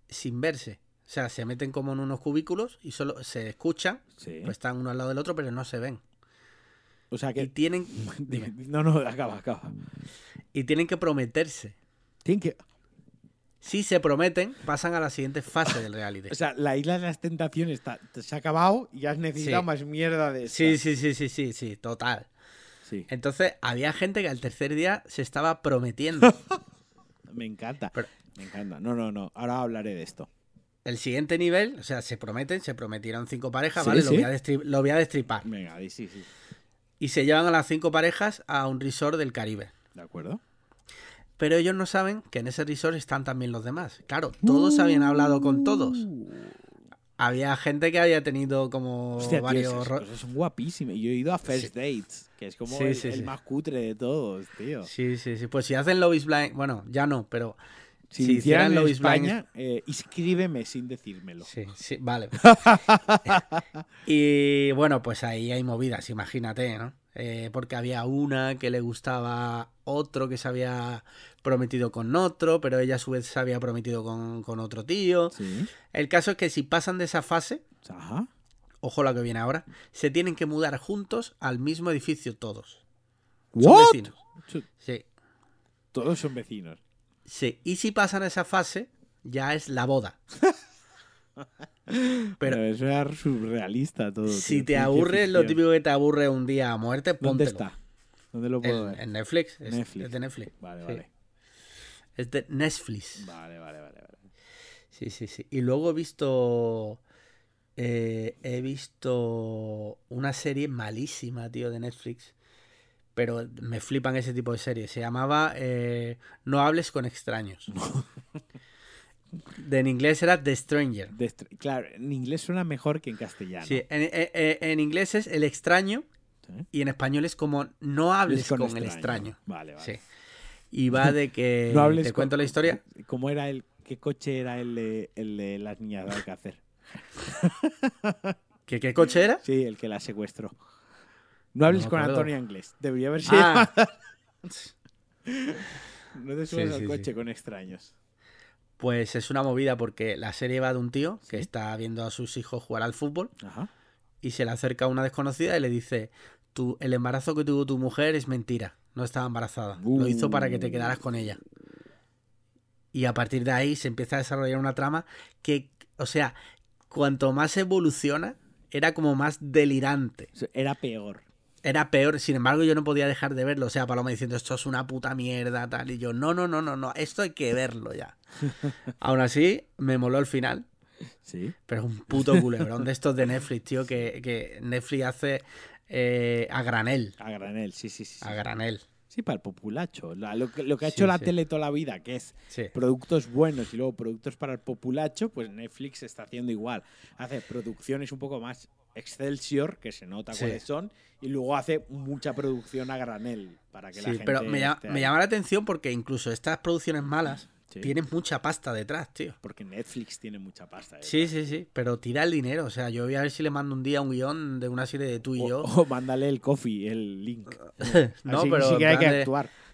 sin verse. O sea, se meten como en unos cubículos y solo se escuchan, Sí. pues están uno al lado del otro, pero no se ven. o sea Y que. tienen, dime, No, no, acaba, acaba. y tienen que prometerse. Tienen que. Si se prometen, pasan a la siguiente fase del reality. O sea, la isla de las tentaciones está, se ha acabado y has necesitado Sí. más mierda de esta. Sí, sí, sí, sí, sí, sí, total. Sí. Entonces, había gente que al tercer día se estaba prometiendo. Me encanta. Pero- Me encanta. No, no, no. Ahora hablaré de esto. El siguiente nivel, o sea, se prometen, se prometieron cinco parejas, Sí, ¿vale? sí. Lo, voy a destri- lo voy a destripar. Venga, sí, sí. Y se llevan a las cinco parejas a un resort del Caribe. ¿De acuerdo? Pero ellos no saben que en ese resort están también los demás. Claro, todos habían hablado con todos. Uh. Había gente que había tenido como Hostia, tío, varios... esas son guapísimas. Y Yo he ido a First Dates, que es como Sí, el, sí, el sí. más cutre de todos, tío. Sí, sí, sí. Pues si hacen Love is Blind... Bueno, ya no, pero... Si, si hicieran Blind- España, eh, inscríbeme sin decírmelo. Sí, sí, vale. y bueno, pues ahí hay movidas, imagínate, ¿no? Eh, porque había una que le gustaba otro que se había prometido con otro, pero ella a su vez se había prometido con, con otro tío. Sí. El caso es que si pasan de esa fase, Ajá. ojo la que viene ahora, se tienen que mudar juntos al mismo edificio todos. Son ¿What? vecinos. Sí, Todos son vecinos. Sí. Y si pasan esa fase, ya es la boda. Pero Pero eso era surrealista todo. si tío, te ciencia aburre, lo típico que te aburre un día a muerte, ¿Dónde póntelo. está? ¿Dónde lo puedo En, ver? en Netflix. Es, Netflix. es de Netflix. Vale, sí. vale. Es de Netflix. Vale, vale, vale. vale. Sí, sí, sí. Y luego he visto. eh, he visto una serie malísima, tío, de Netflix. Pero me flipan ese tipo de series. Se llamaba eh, No hables con extraños. De en inglés era The Stranger. Claro, en inglés suena mejor que en castellano. Sí, en, en- en- en inglés es el extraño Sí. y en español es como no hables Es con, el extraño. Vale, vale. Sí. Y va de que. No hables ¿Te con- cuento la historia? ¿Cómo era el. ¿Qué coche era el de, el de las niñas de Alcácer? ¿Qué, ¿Qué coche era? Sí, el que la secuestró. No hables con. Antonia Inglés. Debería haber sido. Ah, no te subas Sí, al sí, coche sí. con extraños. Pues es una movida porque la serie va de un tío que Sí. está viendo a sus hijos jugar al fútbol Ajá. y se le acerca una desconocida y le dice, "Tu- el embarazo que tuvo tu mujer es mentira, no estaba embarazada, lo hizo para que te quedaras con ella. Y a partir de ahí se empieza a desarrollar una trama que, o sea, cuanto más evoluciona, era como más delirante. Era peor. Era peor, sin embargo yo no podía dejar de verlo. O sea, Paloma diciendo esto es una puta mierda, tal. Y yo, no, no, no, no, no, esto hay que verlo ya. Aún así, me moló el final. Sí. Pero es un puto culebrón de estos de Netflix, tío, que, que Netflix hace eh, a granel. A granel, sí, sí, sí. A granel. Sí, para el populacho. La- lo, que, lo que ha Sí, hecho la sí. tele toda la vida, que es Sí. productos buenos y luego productos para el populacho, pues Netflix está haciendo igual. Hace producciones un poco más Excelsior, que se nota Sí. cuáles son, y luego hace mucha producción a granel para que la Sí, gente. pero me llama, me llama la atención porque incluso estas producciones malas Sí. tienen mucha pasta detrás, tío. Porque Netflix tiene mucha pasta. ¿eh? Sí, sí, sí, pero tira el dinero. O sea, yo voy a ver si le mando un día un guion de una serie de tú y O, yo. o mándale el coffee, el link. no, Así pero en siquiera hay que de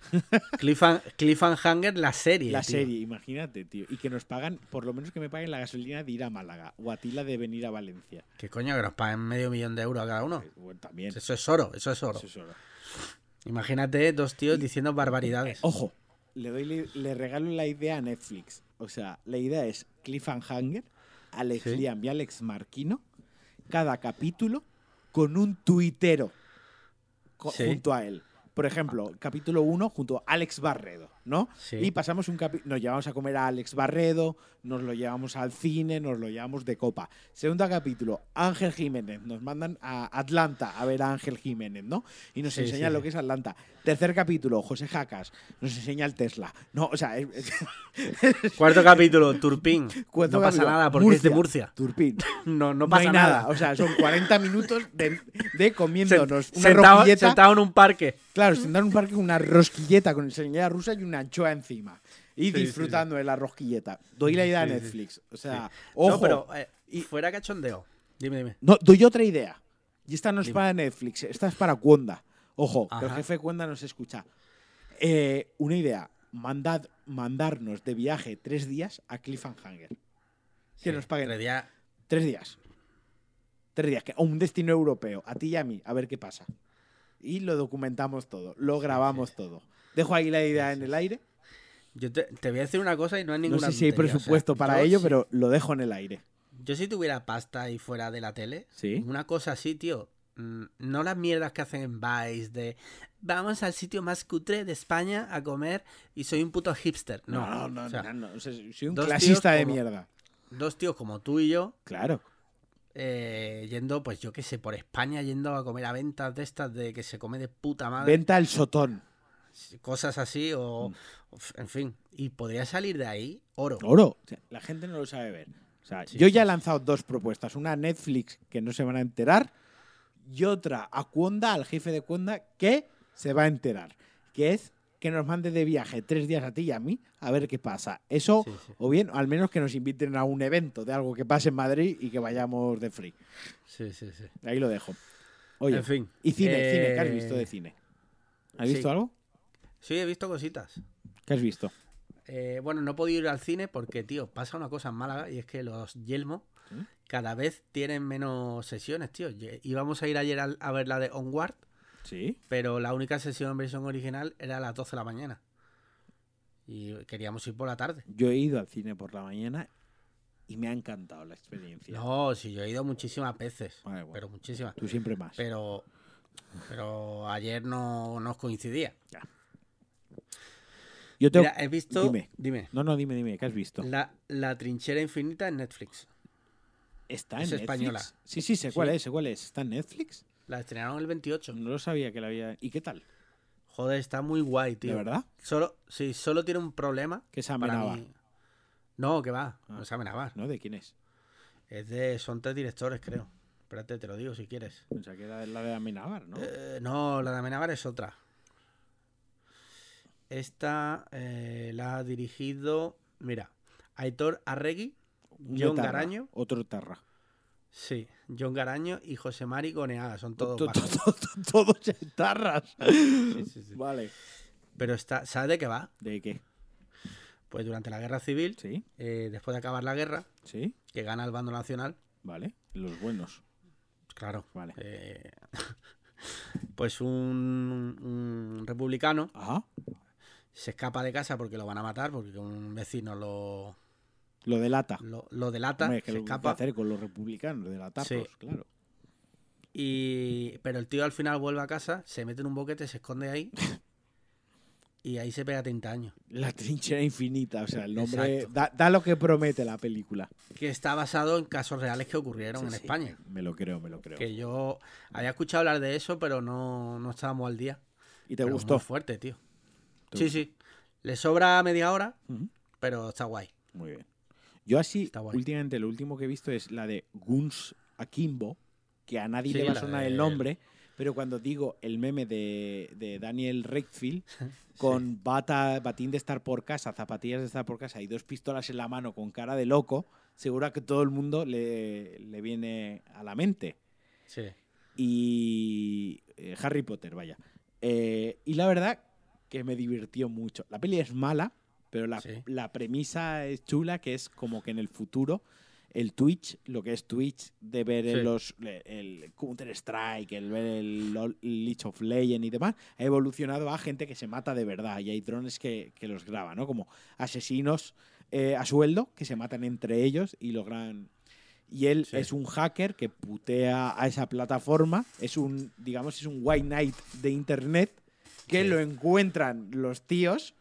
actuar. Cliffhan- Cliffhanger, la serie. La tío. serie, imagínate, tío. Y que nos pagan, por lo menos que me paguen la gasolina de ir a Málaga o a ti la de venir a Valencia. ¿Qué coño? Que nos paguen medio millón de euros a cada uno. Eh, bueno, también. Eso es oro, eso es oro. Eso es oro. Imagínate dos tíos diciendo barbaridades. Ojo, le, doy, le, le regalo la idea a Netflix. O sea, la idea es Cliffhanger, Alex Sí. Liam y Alex Marquino, cada capítulo con un tuitero co- Sí. junto a él. Por ejemplo, capítulo 1 junto a Alex Barredo, ¿no? Sí. Y pasamos un capítulo, nos llevamos a comer a Alex Barredo, nos lo llevamos al cine, nos lo llevamos de copa. Segundo capítulo, Ángel Jiménez, nos mandan a Atlanta a ver a Ángel Jiménez, ¿no? Y nos Sí, enseña sí, lo que es Atlanta. Tercer capítulo, José Jacas, nos enseña el Tesla. No, o sea, es- es- Cuarto capítulo, Turpín. cuarto no pasa nada porque es de Murcia. Turpín. No, no No, pasa hay nada. nada. O sea, son 40 minutos de, de comiéndonos una sentado, sentado en un parque. Claro, sentado en un parque con una rosquilleta con enseñada rusa y una anchoa encima. Y Sí, sí, disfrutando de la rosquilleta. Doy la idea a Netflix. O sea, No, ojo. pero eh, y- fuera cachondeo. Dime, dime. No, doy otra idea. Y esta no es Dime. para Netflix, esta es para Cuonda. Ojo, que el jefe de Cuonda nos escucha. Eh, una idea. Mandad, mandarnos de viaje tres días a Cliffhanger. Que nos paguen. tres días. Tres días. Tres días. A un destino europeo. A ti y a mí. A ver qué pasa. Y lo documentamos todo. Lo grabamos todo. Dejo ahí la idea en el aire. Yo te, te voy a decir una cosa y no es No ninguna sé si hay tontería, o sea, presupuesto para yo ello, pero lo dejo en el aire. Yo si tuviera pasta y fuera de la tele, Sí. una cosa así, tío. mm, No las mierdas que hacen en Vice de vamos al sitio más cutre de España a comer y soy un puto hipster. No, No, no, no. o sea, no, no. Soy un clasista de como- mierda. dos tíos como tú y yo Claro. eh, yendo, pues yo qué sé, por España yendo a comer a ventas de estas de que se come de puta madre. Venta al sotón. Cosas así o, uf, en fin. Y podría salir de ahí oro. Oro. La gente no lo sabe ver. O sea, Sí, yo ya he lanzado dos propuestas. Una a Netflix, que no se van a enterar, y otra a Cuonda, al jefe de Cuonda, que se va a enterar. Que es que nos mande de viaje tres días a ti y a mí a ver qué pasa. Eso, Sí, sí. o bien, al menos que nos inviten a un evento de algo que pase en Madrid y que vayamos de free. Sí, sí, sí. Ahí lo dejo. Oye, en fin. y cine, cine, ¿qué has eh, visto de cine? ¿Has sí. visto algo? Sí, he visto cositas. ¿Qué has visto? Eh, bueno, no he podido ir al cine porque, tío, pasa una cosa en Málaga y es que los Yelmo ¿Sí? cada vez tienen menos sesiones, tío. Íbamos a ir ayer a ver la de Onward, Sí. pero la única sesión en versión original era a las 12 de la mañana. Y queríamos ir por la tarde. Yo he ido al cine por la mañana y me ha encantado la experiencia. No, sí, yo he ido muchísimas veces. Vale, bueno. Pero muchísimas. Tú siempre más. Pero, pero ayer no nos coincidía. Yo tengo... Mira, he visto. Dime. Dime. No, no, dime, dime, ¿qué has visto? La, la trinchera infinita en Netflix. ¿Está en es Netflix? española. Sí, sí, sé cuál Sí. es, sé cuál es. ¿Está en Netflix? La estrenaron el 28. No lo sabía que la había... ¿Y qué tal? Joder, está muy guay, ¿De tío. verdad? Solo, sí, solo tiene un problema. Que se para amenaba, mí. No, que va. Ah. No se amenaba. ¿no? ¿De quién es? Es de. Son tres directores, creo. Espérate, te lo digo si quieres. Pensaba que era la de Amenábar, ¿no? Eh, no, la de Amenábar es otra. Esta eh, la ha dirigido. Mira, Aitor Arregui, John Tarra, Garaño. Otro Tarra. Sí, John Garaño y José Mari Goneaga. Son todos to- Todos Tarras. Sí, sí, sí. Vale. Pero está, ¿sabes de qué va? ¿De qué? Pues durante la guerra civil, ¿Sí? eh, después de acabar la guerra, ¿Sí? que gana el bando nacional, Vale. Los buenos. claro, Vale. eh, pues un, un republicano Ajá. Se escapa de casa porque lo van a matar, porque un vecino lo, Lo delata. lo, lo delata, Hombre, es que se lo escapa, hacer con los republicanos, delatarlos, Sí. claro. y, pero el tío al final vuelve a casa, se mete en un boquete, se esconde ahí, y ahí se pega 30 años. La trinchera infinita, o sea, el nombre da, da lo que promete la película. Que está basado en casos reales que ocurrieron Sí, en sí. España. Me lo creo, me lo creo. Que yo había escuchado hablar de eso, pero no, no estábamos al día. ¿Y te Pero gustó? Muy fuerte, tío. ¿Te Sí, sí. Le sobra media hora, pero está guay. Muy bien. Yo así, últimamente, lo último que he visto es la de Guns Akimbo, que a nadie Sí, le va a sonar de- el nombre, pero cuando digo el meme de, de Daniel Redfield con bata, batín de estar por casa, zapatillas de estar por casa y dos pistolas en la mano con cara de loco, seguro que todo el mundo le, le viene a la mente. Sí. Y eh, Harry Potter, vaya. Eh, y la verdad que me divirtió mucho. La peli es mala, pero la, Sí. la premisa es chula, que es como que en el futuro el Twitch, lo que es Twitch, de ver Sí. los, el Counter-Strike, el ver el LoL- League of Legends y demás, ha evolucionado a gente que se mata de verdad y hay drones que, que los graban, ¿no? Como asesinos eh, a sueldo que se matan entre ellos y logran... Y él Sí. es un hacker que putea a esa plataforma, es un, digamos, es un white knight de internet que Sí. lo encuentran los tíos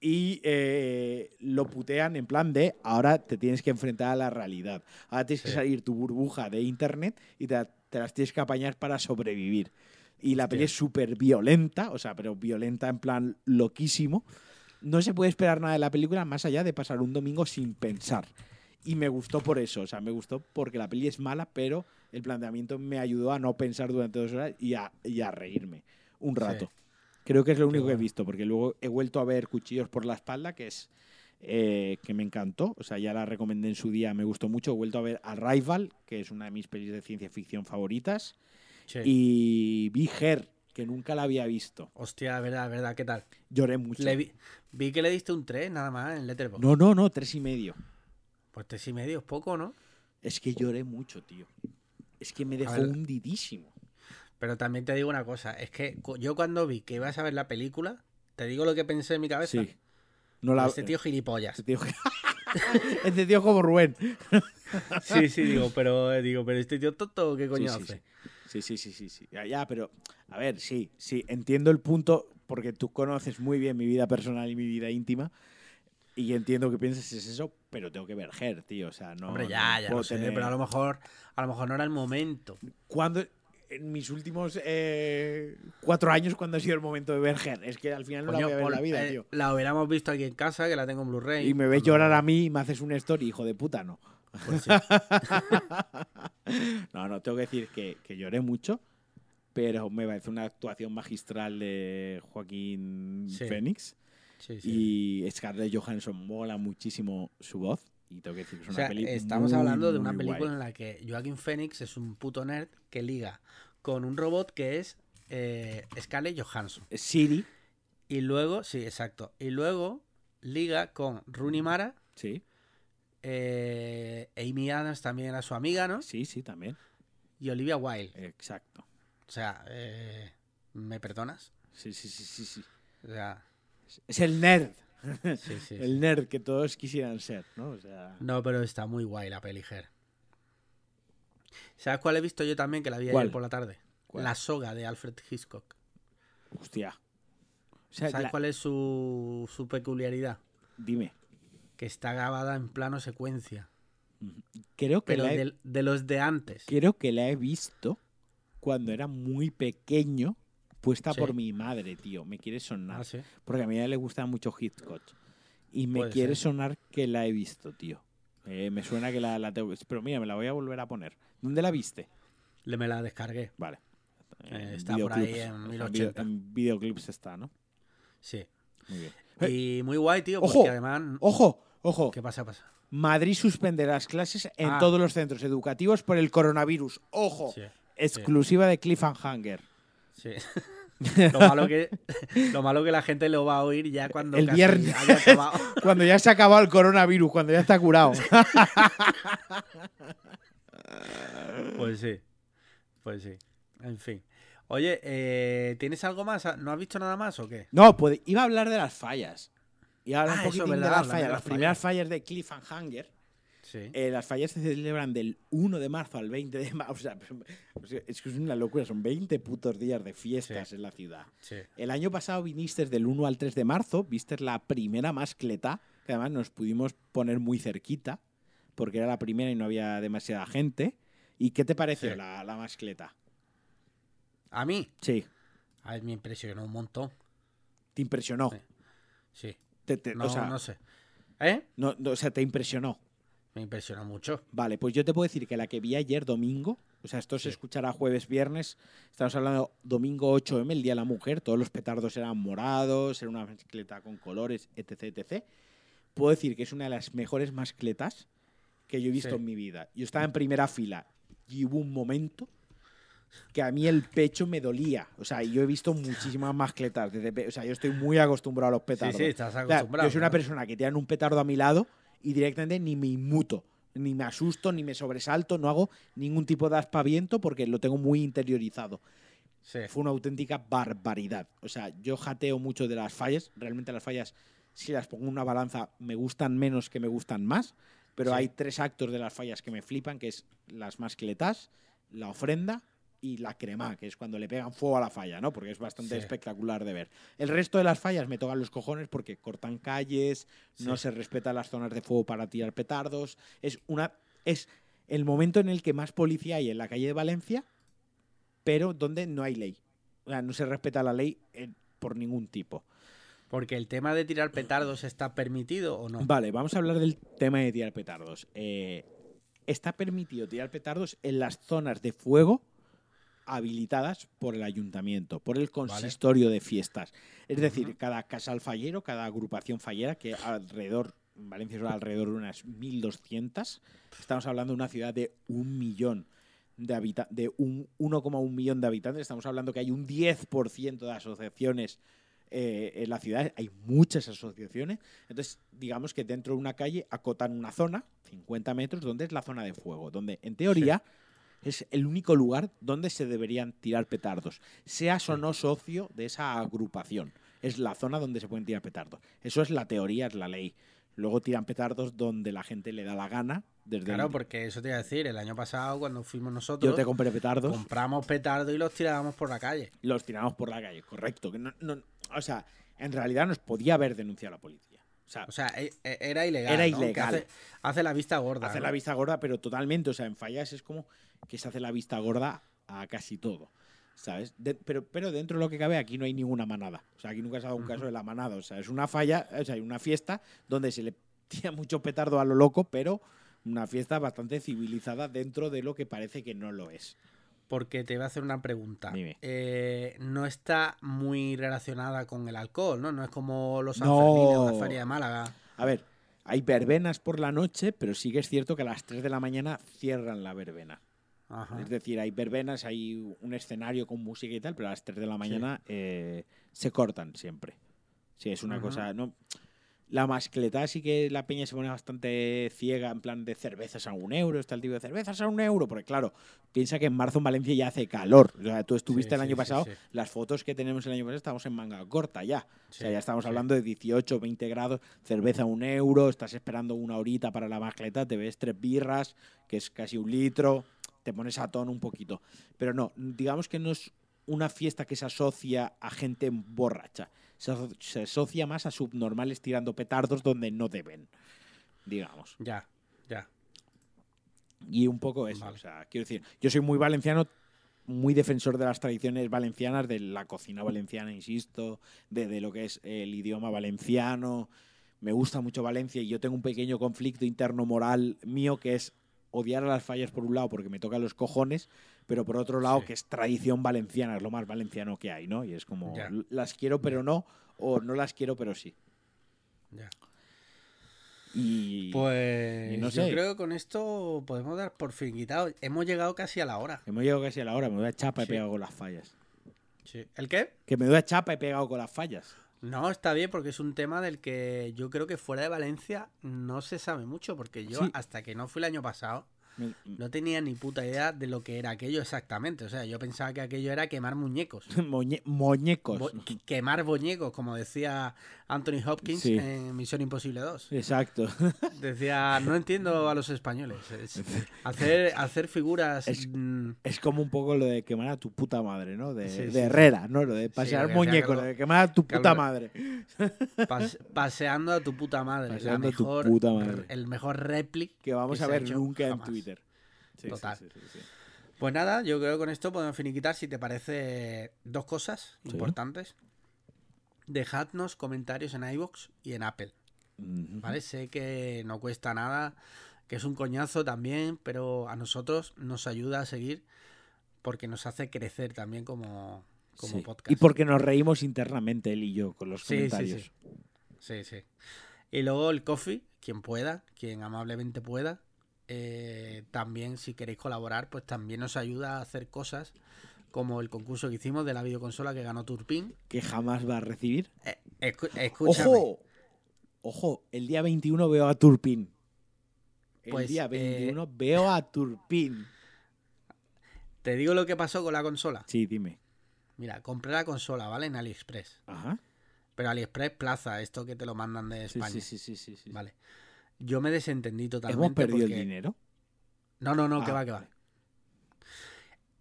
y eh, lo putean en plan de ahora te tienes que enfrentar a la realidad. Ahora tienes que Sí. salir tu burbuja de internet y te, te las tienes que apañar para sobrevivir. Y la peli es Hostia. súper violenta, o sea, pero violenta en plan loquísimo. No se puede esperar nada de la película más allá de pasar un domingo sin pensar. Y me gustó por eso, o sea, me gustó porque la peli es mala, pero el planteamiento me ayudó a no pensar durante dos horas y a, y a reírme un Sí. Creo que es lo único que he visto, porque luego he vuelto a ver Cuchillos por la espalda, que es eh, que me encantó. O sea, ya la recomendé en su día, me gustó mucho. He vuelto a ver Arrival, que es una de mis pelis de ciencia ficción favoritas. Sí. Y vi Her, que nunca la había visto. Hostia, verdad, verdad, ¿qué tal? Lloré mucho. Le vi, vi que le diste un 3 nada más en Letterboxd. No, no, no, tres y medio. Pues 3 y medio es poco, ¿no? Es que lloré mucho, tío. Es que me dejó hundidísimo. Pero también te digo una cosa, es que yo cuando vi que ibas a ver la película, te digo lo que pensé en mi cabeza. Sí. No la, Este tío gilipollas. Este tío, este tío como Rubén. Sí, sí, digo, pero eh, digo, pero este tío tonto, ¿qué coño sí, sí, hace? Sí, sí, sí, sí, sí. Ya, ya, pero, a ver, sí, sí, entiendo el punto, porque tú conoces muy bien mi vida personal y mi vida íntima, y entiendo que pienses es eso, pero tengo que ver Her, tío, o sea, no... Hombre, no ya, ya puedo lo sé, tener- pero a lo mejor, a lo mejor no era el momento. Cuando... en mis últimos eh, cuatro años cuando ha sido el momento de ver Her. Es que al final no Coño, la voy a ver por- la vida, eh, tío. La hubiéramos visto aquí en casa, que la tengo en Blu-ray. Y me ves llorar a mí y me haces una story, hijo de puta, no. Pues sí. no, no, tengo que decir que, que lloré mucho, pero me parece una actuación magistral de Joaquín Sí. Phoenix. Sí. Y Scarlett Johansson mola muchísimo su voz. Y tengo que decir que es O una sea, peli estamos muy, hablando de una película guay. en la que Joaquin Phoenix es un puto nerd que liga con un robot que es eh, Scarlett Johansson. Siri, Y luego, sí, exacto. Y luego liga con Rooney Mara, sí, eh, Amy Adams también era su amiga, ¿no? sí, sí, también. Y Olivia Wilde. Exacto. O sea, eh, ¿me perdonas? Sí, sí, sí, sí, sí. O sea, Es el nerd. Sí, sí, sí. El nerd que todos quisieran ser, ¿no? O sea, No, pero está muy guay la peli, Ger. ¿Sabes cuál he visto yo también que la vi ¿Cuál? ayer por la tarde? ¿Cuál? La soga de Alfred Hitchcock. hostia. O sea, ¿Sabes la- cuál es su, su peculiaridad? dime. Que está grabada en plano secuencia. Creo que, Pero la he, de, de los de antes. creo que la he visto cuando era muy pequeño, puesta Sí. por mi madre, tío. Me quiere sonar. Ah, sí. Porque a mi madre le gusta mucho Hitchcock. Y me Puede quiere ser. sonar que la he visto, tío. Eh, me suena que la, la tengo. Pero mira, me la voy a volver a poner. ¿Dónde la viste? Le me la descargué. Vale. Eh, está por ahí en o sea, 1080. en videoclips está, ¿no? Sí. Muy bien. Y muy guay, tío, Ojo. porque además. Ojo, ojo. ¿Qué pasa? pasa? Madrid suspenderá las clases en Ah. todos los centros educativos por el coronavirus. Ojo. Sí, Exclusiva de Cliffhanger. Sí. lo, malo que, lo malo que la gente lo va a oír ya cuando El casi viernes. haya acabado. Cuando ya se ha acabado el coronavirus, cuando ya está curado. Pues sí. Pues sí. En fin. Oye, eh, ¿tienes algo más? ¿No has visto nada más o qué? No, pues iba a hablar de las fallas. Iba a hablar Ah, un eso, poquitín ¿verdad? de las fallas. las Las primeras fallas de Cliffhanger. Sí. Eh, las fallas se celebran del 1 de marzo al 20 de marzo. O sea, es que es una locura. Son 20 putos días de fiestas Sí. en la ciudad. sí. El año pasado viniste del 1 al 3 de marzo. Viste la primera mascleta, que además nos pudimos poner muy cerquita, porque era la primera y no había demasiada gente. ¿Y qué te pareció la, la mascleta? ¿A mí? Sí. A ver, me impresionó un montón. ¿Te impresionó? Sí. Sí. Te- te- No, o, sea, no sé. ¿Eh? no- no, o sea, te impresionó. Me impresionó mucho. Vale, pues yo te puedo decir que la que vi ayer domingo, o sea, esto Sí. se escuchará jueves, viernes, estamos hablando domingo 8M, el Día de la Mujer, todos los petardos eran morados, era una mascleta con colores, etc, etc. Puedo decir que es una de las mejores mascletas que yo he visto Sí. en mi vida. Yo estaba en primera fila y hubo un momento que a mí el pecho me dolía. O sea, yo he visto muchísimas mascletas. desde o sea, yo estoy muy acostumbrado a los petardos. Sí, sí, estás O sea, acostumbrado. yo soy una persona que tiran un petardo a mi lado y directamente ni me inmuto, ni me asusto, ni me sobresalto, no hago ningún tipo de aspaviento porque lo tengo muy interiorizado. Sí. Fue una auténtica barbaridad. O sea, yo jateo mucho de las fallas. Realmente las fallas, si las pongo en una balanza, me gustan menos que me gustan más. Pero Sí. hay tres actos de las fallas que me flipan, que es las mascletas, la ofrenda y la crema, que es cuando le pegan fuego a la falla, ¿no? Porque es bastante Sí. espectacular de ver. El resto de las fallas me tocan los cojones porque cortan calles, no se respetan las zonas de fuego para tirar petardos. Es una es el momento en el que más policía hay en la calle de Valencia, pero donde no hay ley. O sea, no se respeta la ley por ningún tipo. Porque el tema de tirar petardos está permitido o no. Vale, vamos a hablar del tema de tirar petardos. Eh, está permitido tirar petardos en las zonas de fuego habilitadas por el ayuntamiento, por el consistorio de fiestas. Es decir, cada casal fallero, cada agrupación fallera, que alrededor, en Valencia son alrededor de unas 1.200, estamos hablando de una ciudad de un millón de habitantes, de un 1,1 millón de habitantes, estamos hablando que hay un 10% de asociaciones eh, en la ciudad, hay muchas asociaciones, entonces digamos que dentro de una calle acotan una zona, 50 metros, donde es la zona de fuego, donde en teoría es el único lugar donde se deberían tirar petardos, seas o no socio de esa agrupación. Es la zona donde se pueden tirar petardos. Eso es la teoría, es la ley. Luego tiran petardos donde la gente le da la gana. Desde Claro, el- porque eso te iba a decir, el año pasado cuando fuimos nosotros, yo te compré petardos, compramos petardos y los tirábamos por la calle. los tiramos por la calle, correcto. Que no- no- o sea, en realidad nos podía haber denunciado la policía. O sea, O sea, e- e- era ilegal. Era ilegal. Hace, hace la vista gorda. hace ¿no? la vista gorda, pero totalmente. O sea, en fallas es como que se hace la vista gorda a casi todo. ¿Sabes? De- pero, pero dentro de lo que cabe, aquí no hay ninguna manada. O sea, aquí nunca se ha dado un caso de la manada. O sea, es una falla, o sea, hay una fiesta donde se le tira mucho petardo a lo loco, pero una fiesta bastante civilizada dentro de lo que parece que no lo es. Porque te voy a hacer una pregunta. Eh, no está muy relacionada con el alcohol, ¿no? No es como los No. Sanfermines o la Feria de Málaga. A ver, hay verbenas por la noche, pero sí que es cierto que a las 3 de la mañana cierran la verbena. Ajá. Es decir, hay verbenas, hay un escenario con música y tal, pero a las 3 de la mañana eh, se cortan siempre. Sí, es una Ajá. cosa. ¿no? La mascleta sí que la peña se pone bastante ciega, en plan de cervezas a un euro, está el tipo de cervezas a un euro, porque claro, piensa que en marzo en Valencia ya hace calor. O sea, tú estuviste Sí, el sí, año sí, pasado, sí. las fotos que tenemos el año pasado estamos en manga corta ya. o sea, Sí, ya estamos sí. hablando de 18, 20 grados, cerveza a un euro, estás esperando una horita para la mascleta, te ves tres birras, que es casi un litro, te pones a tono un poquito. Pero no, digamos que no es una fiesta que se asocia a gente borracha. Se, aso- se asocia más a subnormales tirando petardos donde no deben, digamos. Ya, ya. Y un poco eso. Vale. O sea, quiero decir, yo soy muy valenciano, muy defensor de las tradiciones valencianas, de la cocina valenciana, insisto, de, de lo que es el idioma valenciano. Me gusta mucho Valencia y yo tengo un pequeño conflicto interno moral mío que es odiar a las fallas por un lado porque me tocan los cojones, pero por otro lado Sí. que es tradición valenciana, es lo más valenciano que hay, ¿no? Y es como, las quiero pero no, o no las quiero pero sí. ya. Y Pues y no yo creo que con esto podemos dar por fin quitado. Hemos llegado casi a la hora. hemos llegado casi a la hora, me voy a chapa y Sí. pegado con las fallas. ¿El qué? Que me doy chapa y pegado con las fallas. No, está bien porque es un tema del que yo creo que fuera de Valencia no se sabe mucho porque yo Sí. hasta que no fui el año pasado Me- no tenía ni puta idea de lo que era aquello exactamente. O sea, yo pensaba que aquello era quemar muñecos. Moñe- muñecos. Bo- quemar boñecos, como decía Anthony Hopkins Sí. en Misión Imposible 2. Exacto. Decía, no entiendo a los españoles. Es hacer, hacer figuras... Es- mm, Es como un poco lo de quemar a tu puta madre, ¿no? De, Sí, de sí, sí. Herrera, ¿no? Lo de pasear muñecos, lo de quemar a tu que puta madre. pas- paseando a tu puta madre. Paseando la a tu mejor, puta madre. El mejor réplica Que vamos que a ver nunca en. Twitter. Sí, Total. sí, sí, sí. Pues nada, yo creo que con esto podemos finiquitar, si te parece, dos cosas Sí. importantes. Dejadnos comentarios en iVoox y en Apple. ¿Vale? Sé que no cuesta nada, que es un coñazo también, pero a nosotros nos ayuda a seguir porque nos hace crecer también como, como Sí. podcast. Y porque nos reímos internamente él y yo con los Sí, sí, comentarios. sí. Sí, sí. Y luego el coffee, quien pueda, quien amablemente pueda. Eh, también, si queréis colaborar, pues también nos ayuda a hacer cosas como el concurso que hicimos de la videoconsola que ganó Turpin. Que jamás va a recibir. Eh, escu- escúchame. ¡Ojo! Ojo, el día 21 veo a Turpin. El Pues, día eh, 21 veo a Turpin. Te digo lo que pasó con la consola. Sí, dime. Mira, compré la consola, ¿vale? En AliExpress. Ajá. Pero AliExpress Plaza, esto que te lo mandan de Sí, España. sí, sí, sí, sí, sí. Vale. Yo me desentendí totalmente. ¿Hemos perdido porque- el dinero? No, no, no, que Ah, va, que va.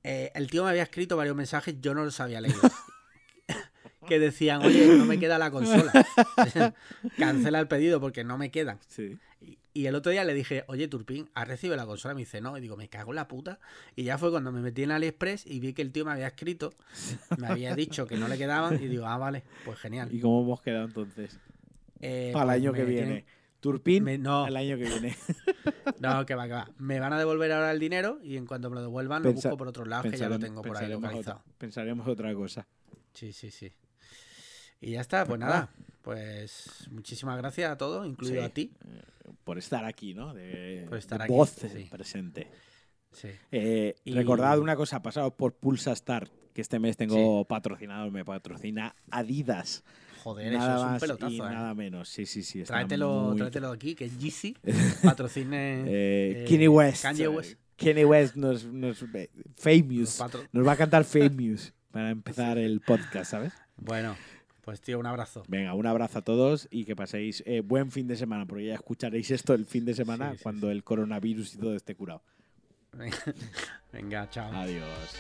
Eh, el tío me había escrito varios mensajes, yo no los había leído. que decían, oye, no me queda la consola. Cancela el pedido porque no me quedan. Sí. Y, y el otro día le dije, oye, Turpin, ¿has recibido la consola? Me dice, no. Y digo, me cago en la puta. Y ya fue cuando me metí en AliExpress y vi que el tío me había escrito, me había dicho que no le quedaban. Y digo, ah, vale, pues genial. ¿Y cómo hemos quedado entonces? Eh, Para el pues año que viene. tienen- Turpin, me- no. el año que viene. No, que va, que va. Me van a devolver ahora el dinero y en cuanto me lo devuelvan lo busco por otros lados que ya lo tengo por ahí localizado. otra, pensaremos otra cosa. Sí, sí, sí. Y ya está, pues nada. nada. Pues muchísimas gracias a todos, incluido Sí. a ti. Por estar aquí, ¿no? De, Por estar de aquí, voz sí. presente. Sí. Eh, Y- Recordad una cosa, pasado por Pulsa Start, que este mes tengo patrocinado, me patrocina Adidas. Joder, nada eso es un pelotazo, y eh. nada menos. Sí, sí, sí. Tráetelo, muy- tráetelo aquí, que Yeezy patrocine Eh, eh, Kanye West. Kanye West. Kanye West nos, nos- famous. Nos va a cantar Famous para empezar el podcast, ¿sabes? Bueno, pues tío, un abrazo. Venga, un abrazo a todos y que paséis eh, buen fin de semana, porque ya escucharéis esto el fin de semana Sí, sí, cuando el coronavirus y todo esté curado. Venga, chao. Adiós.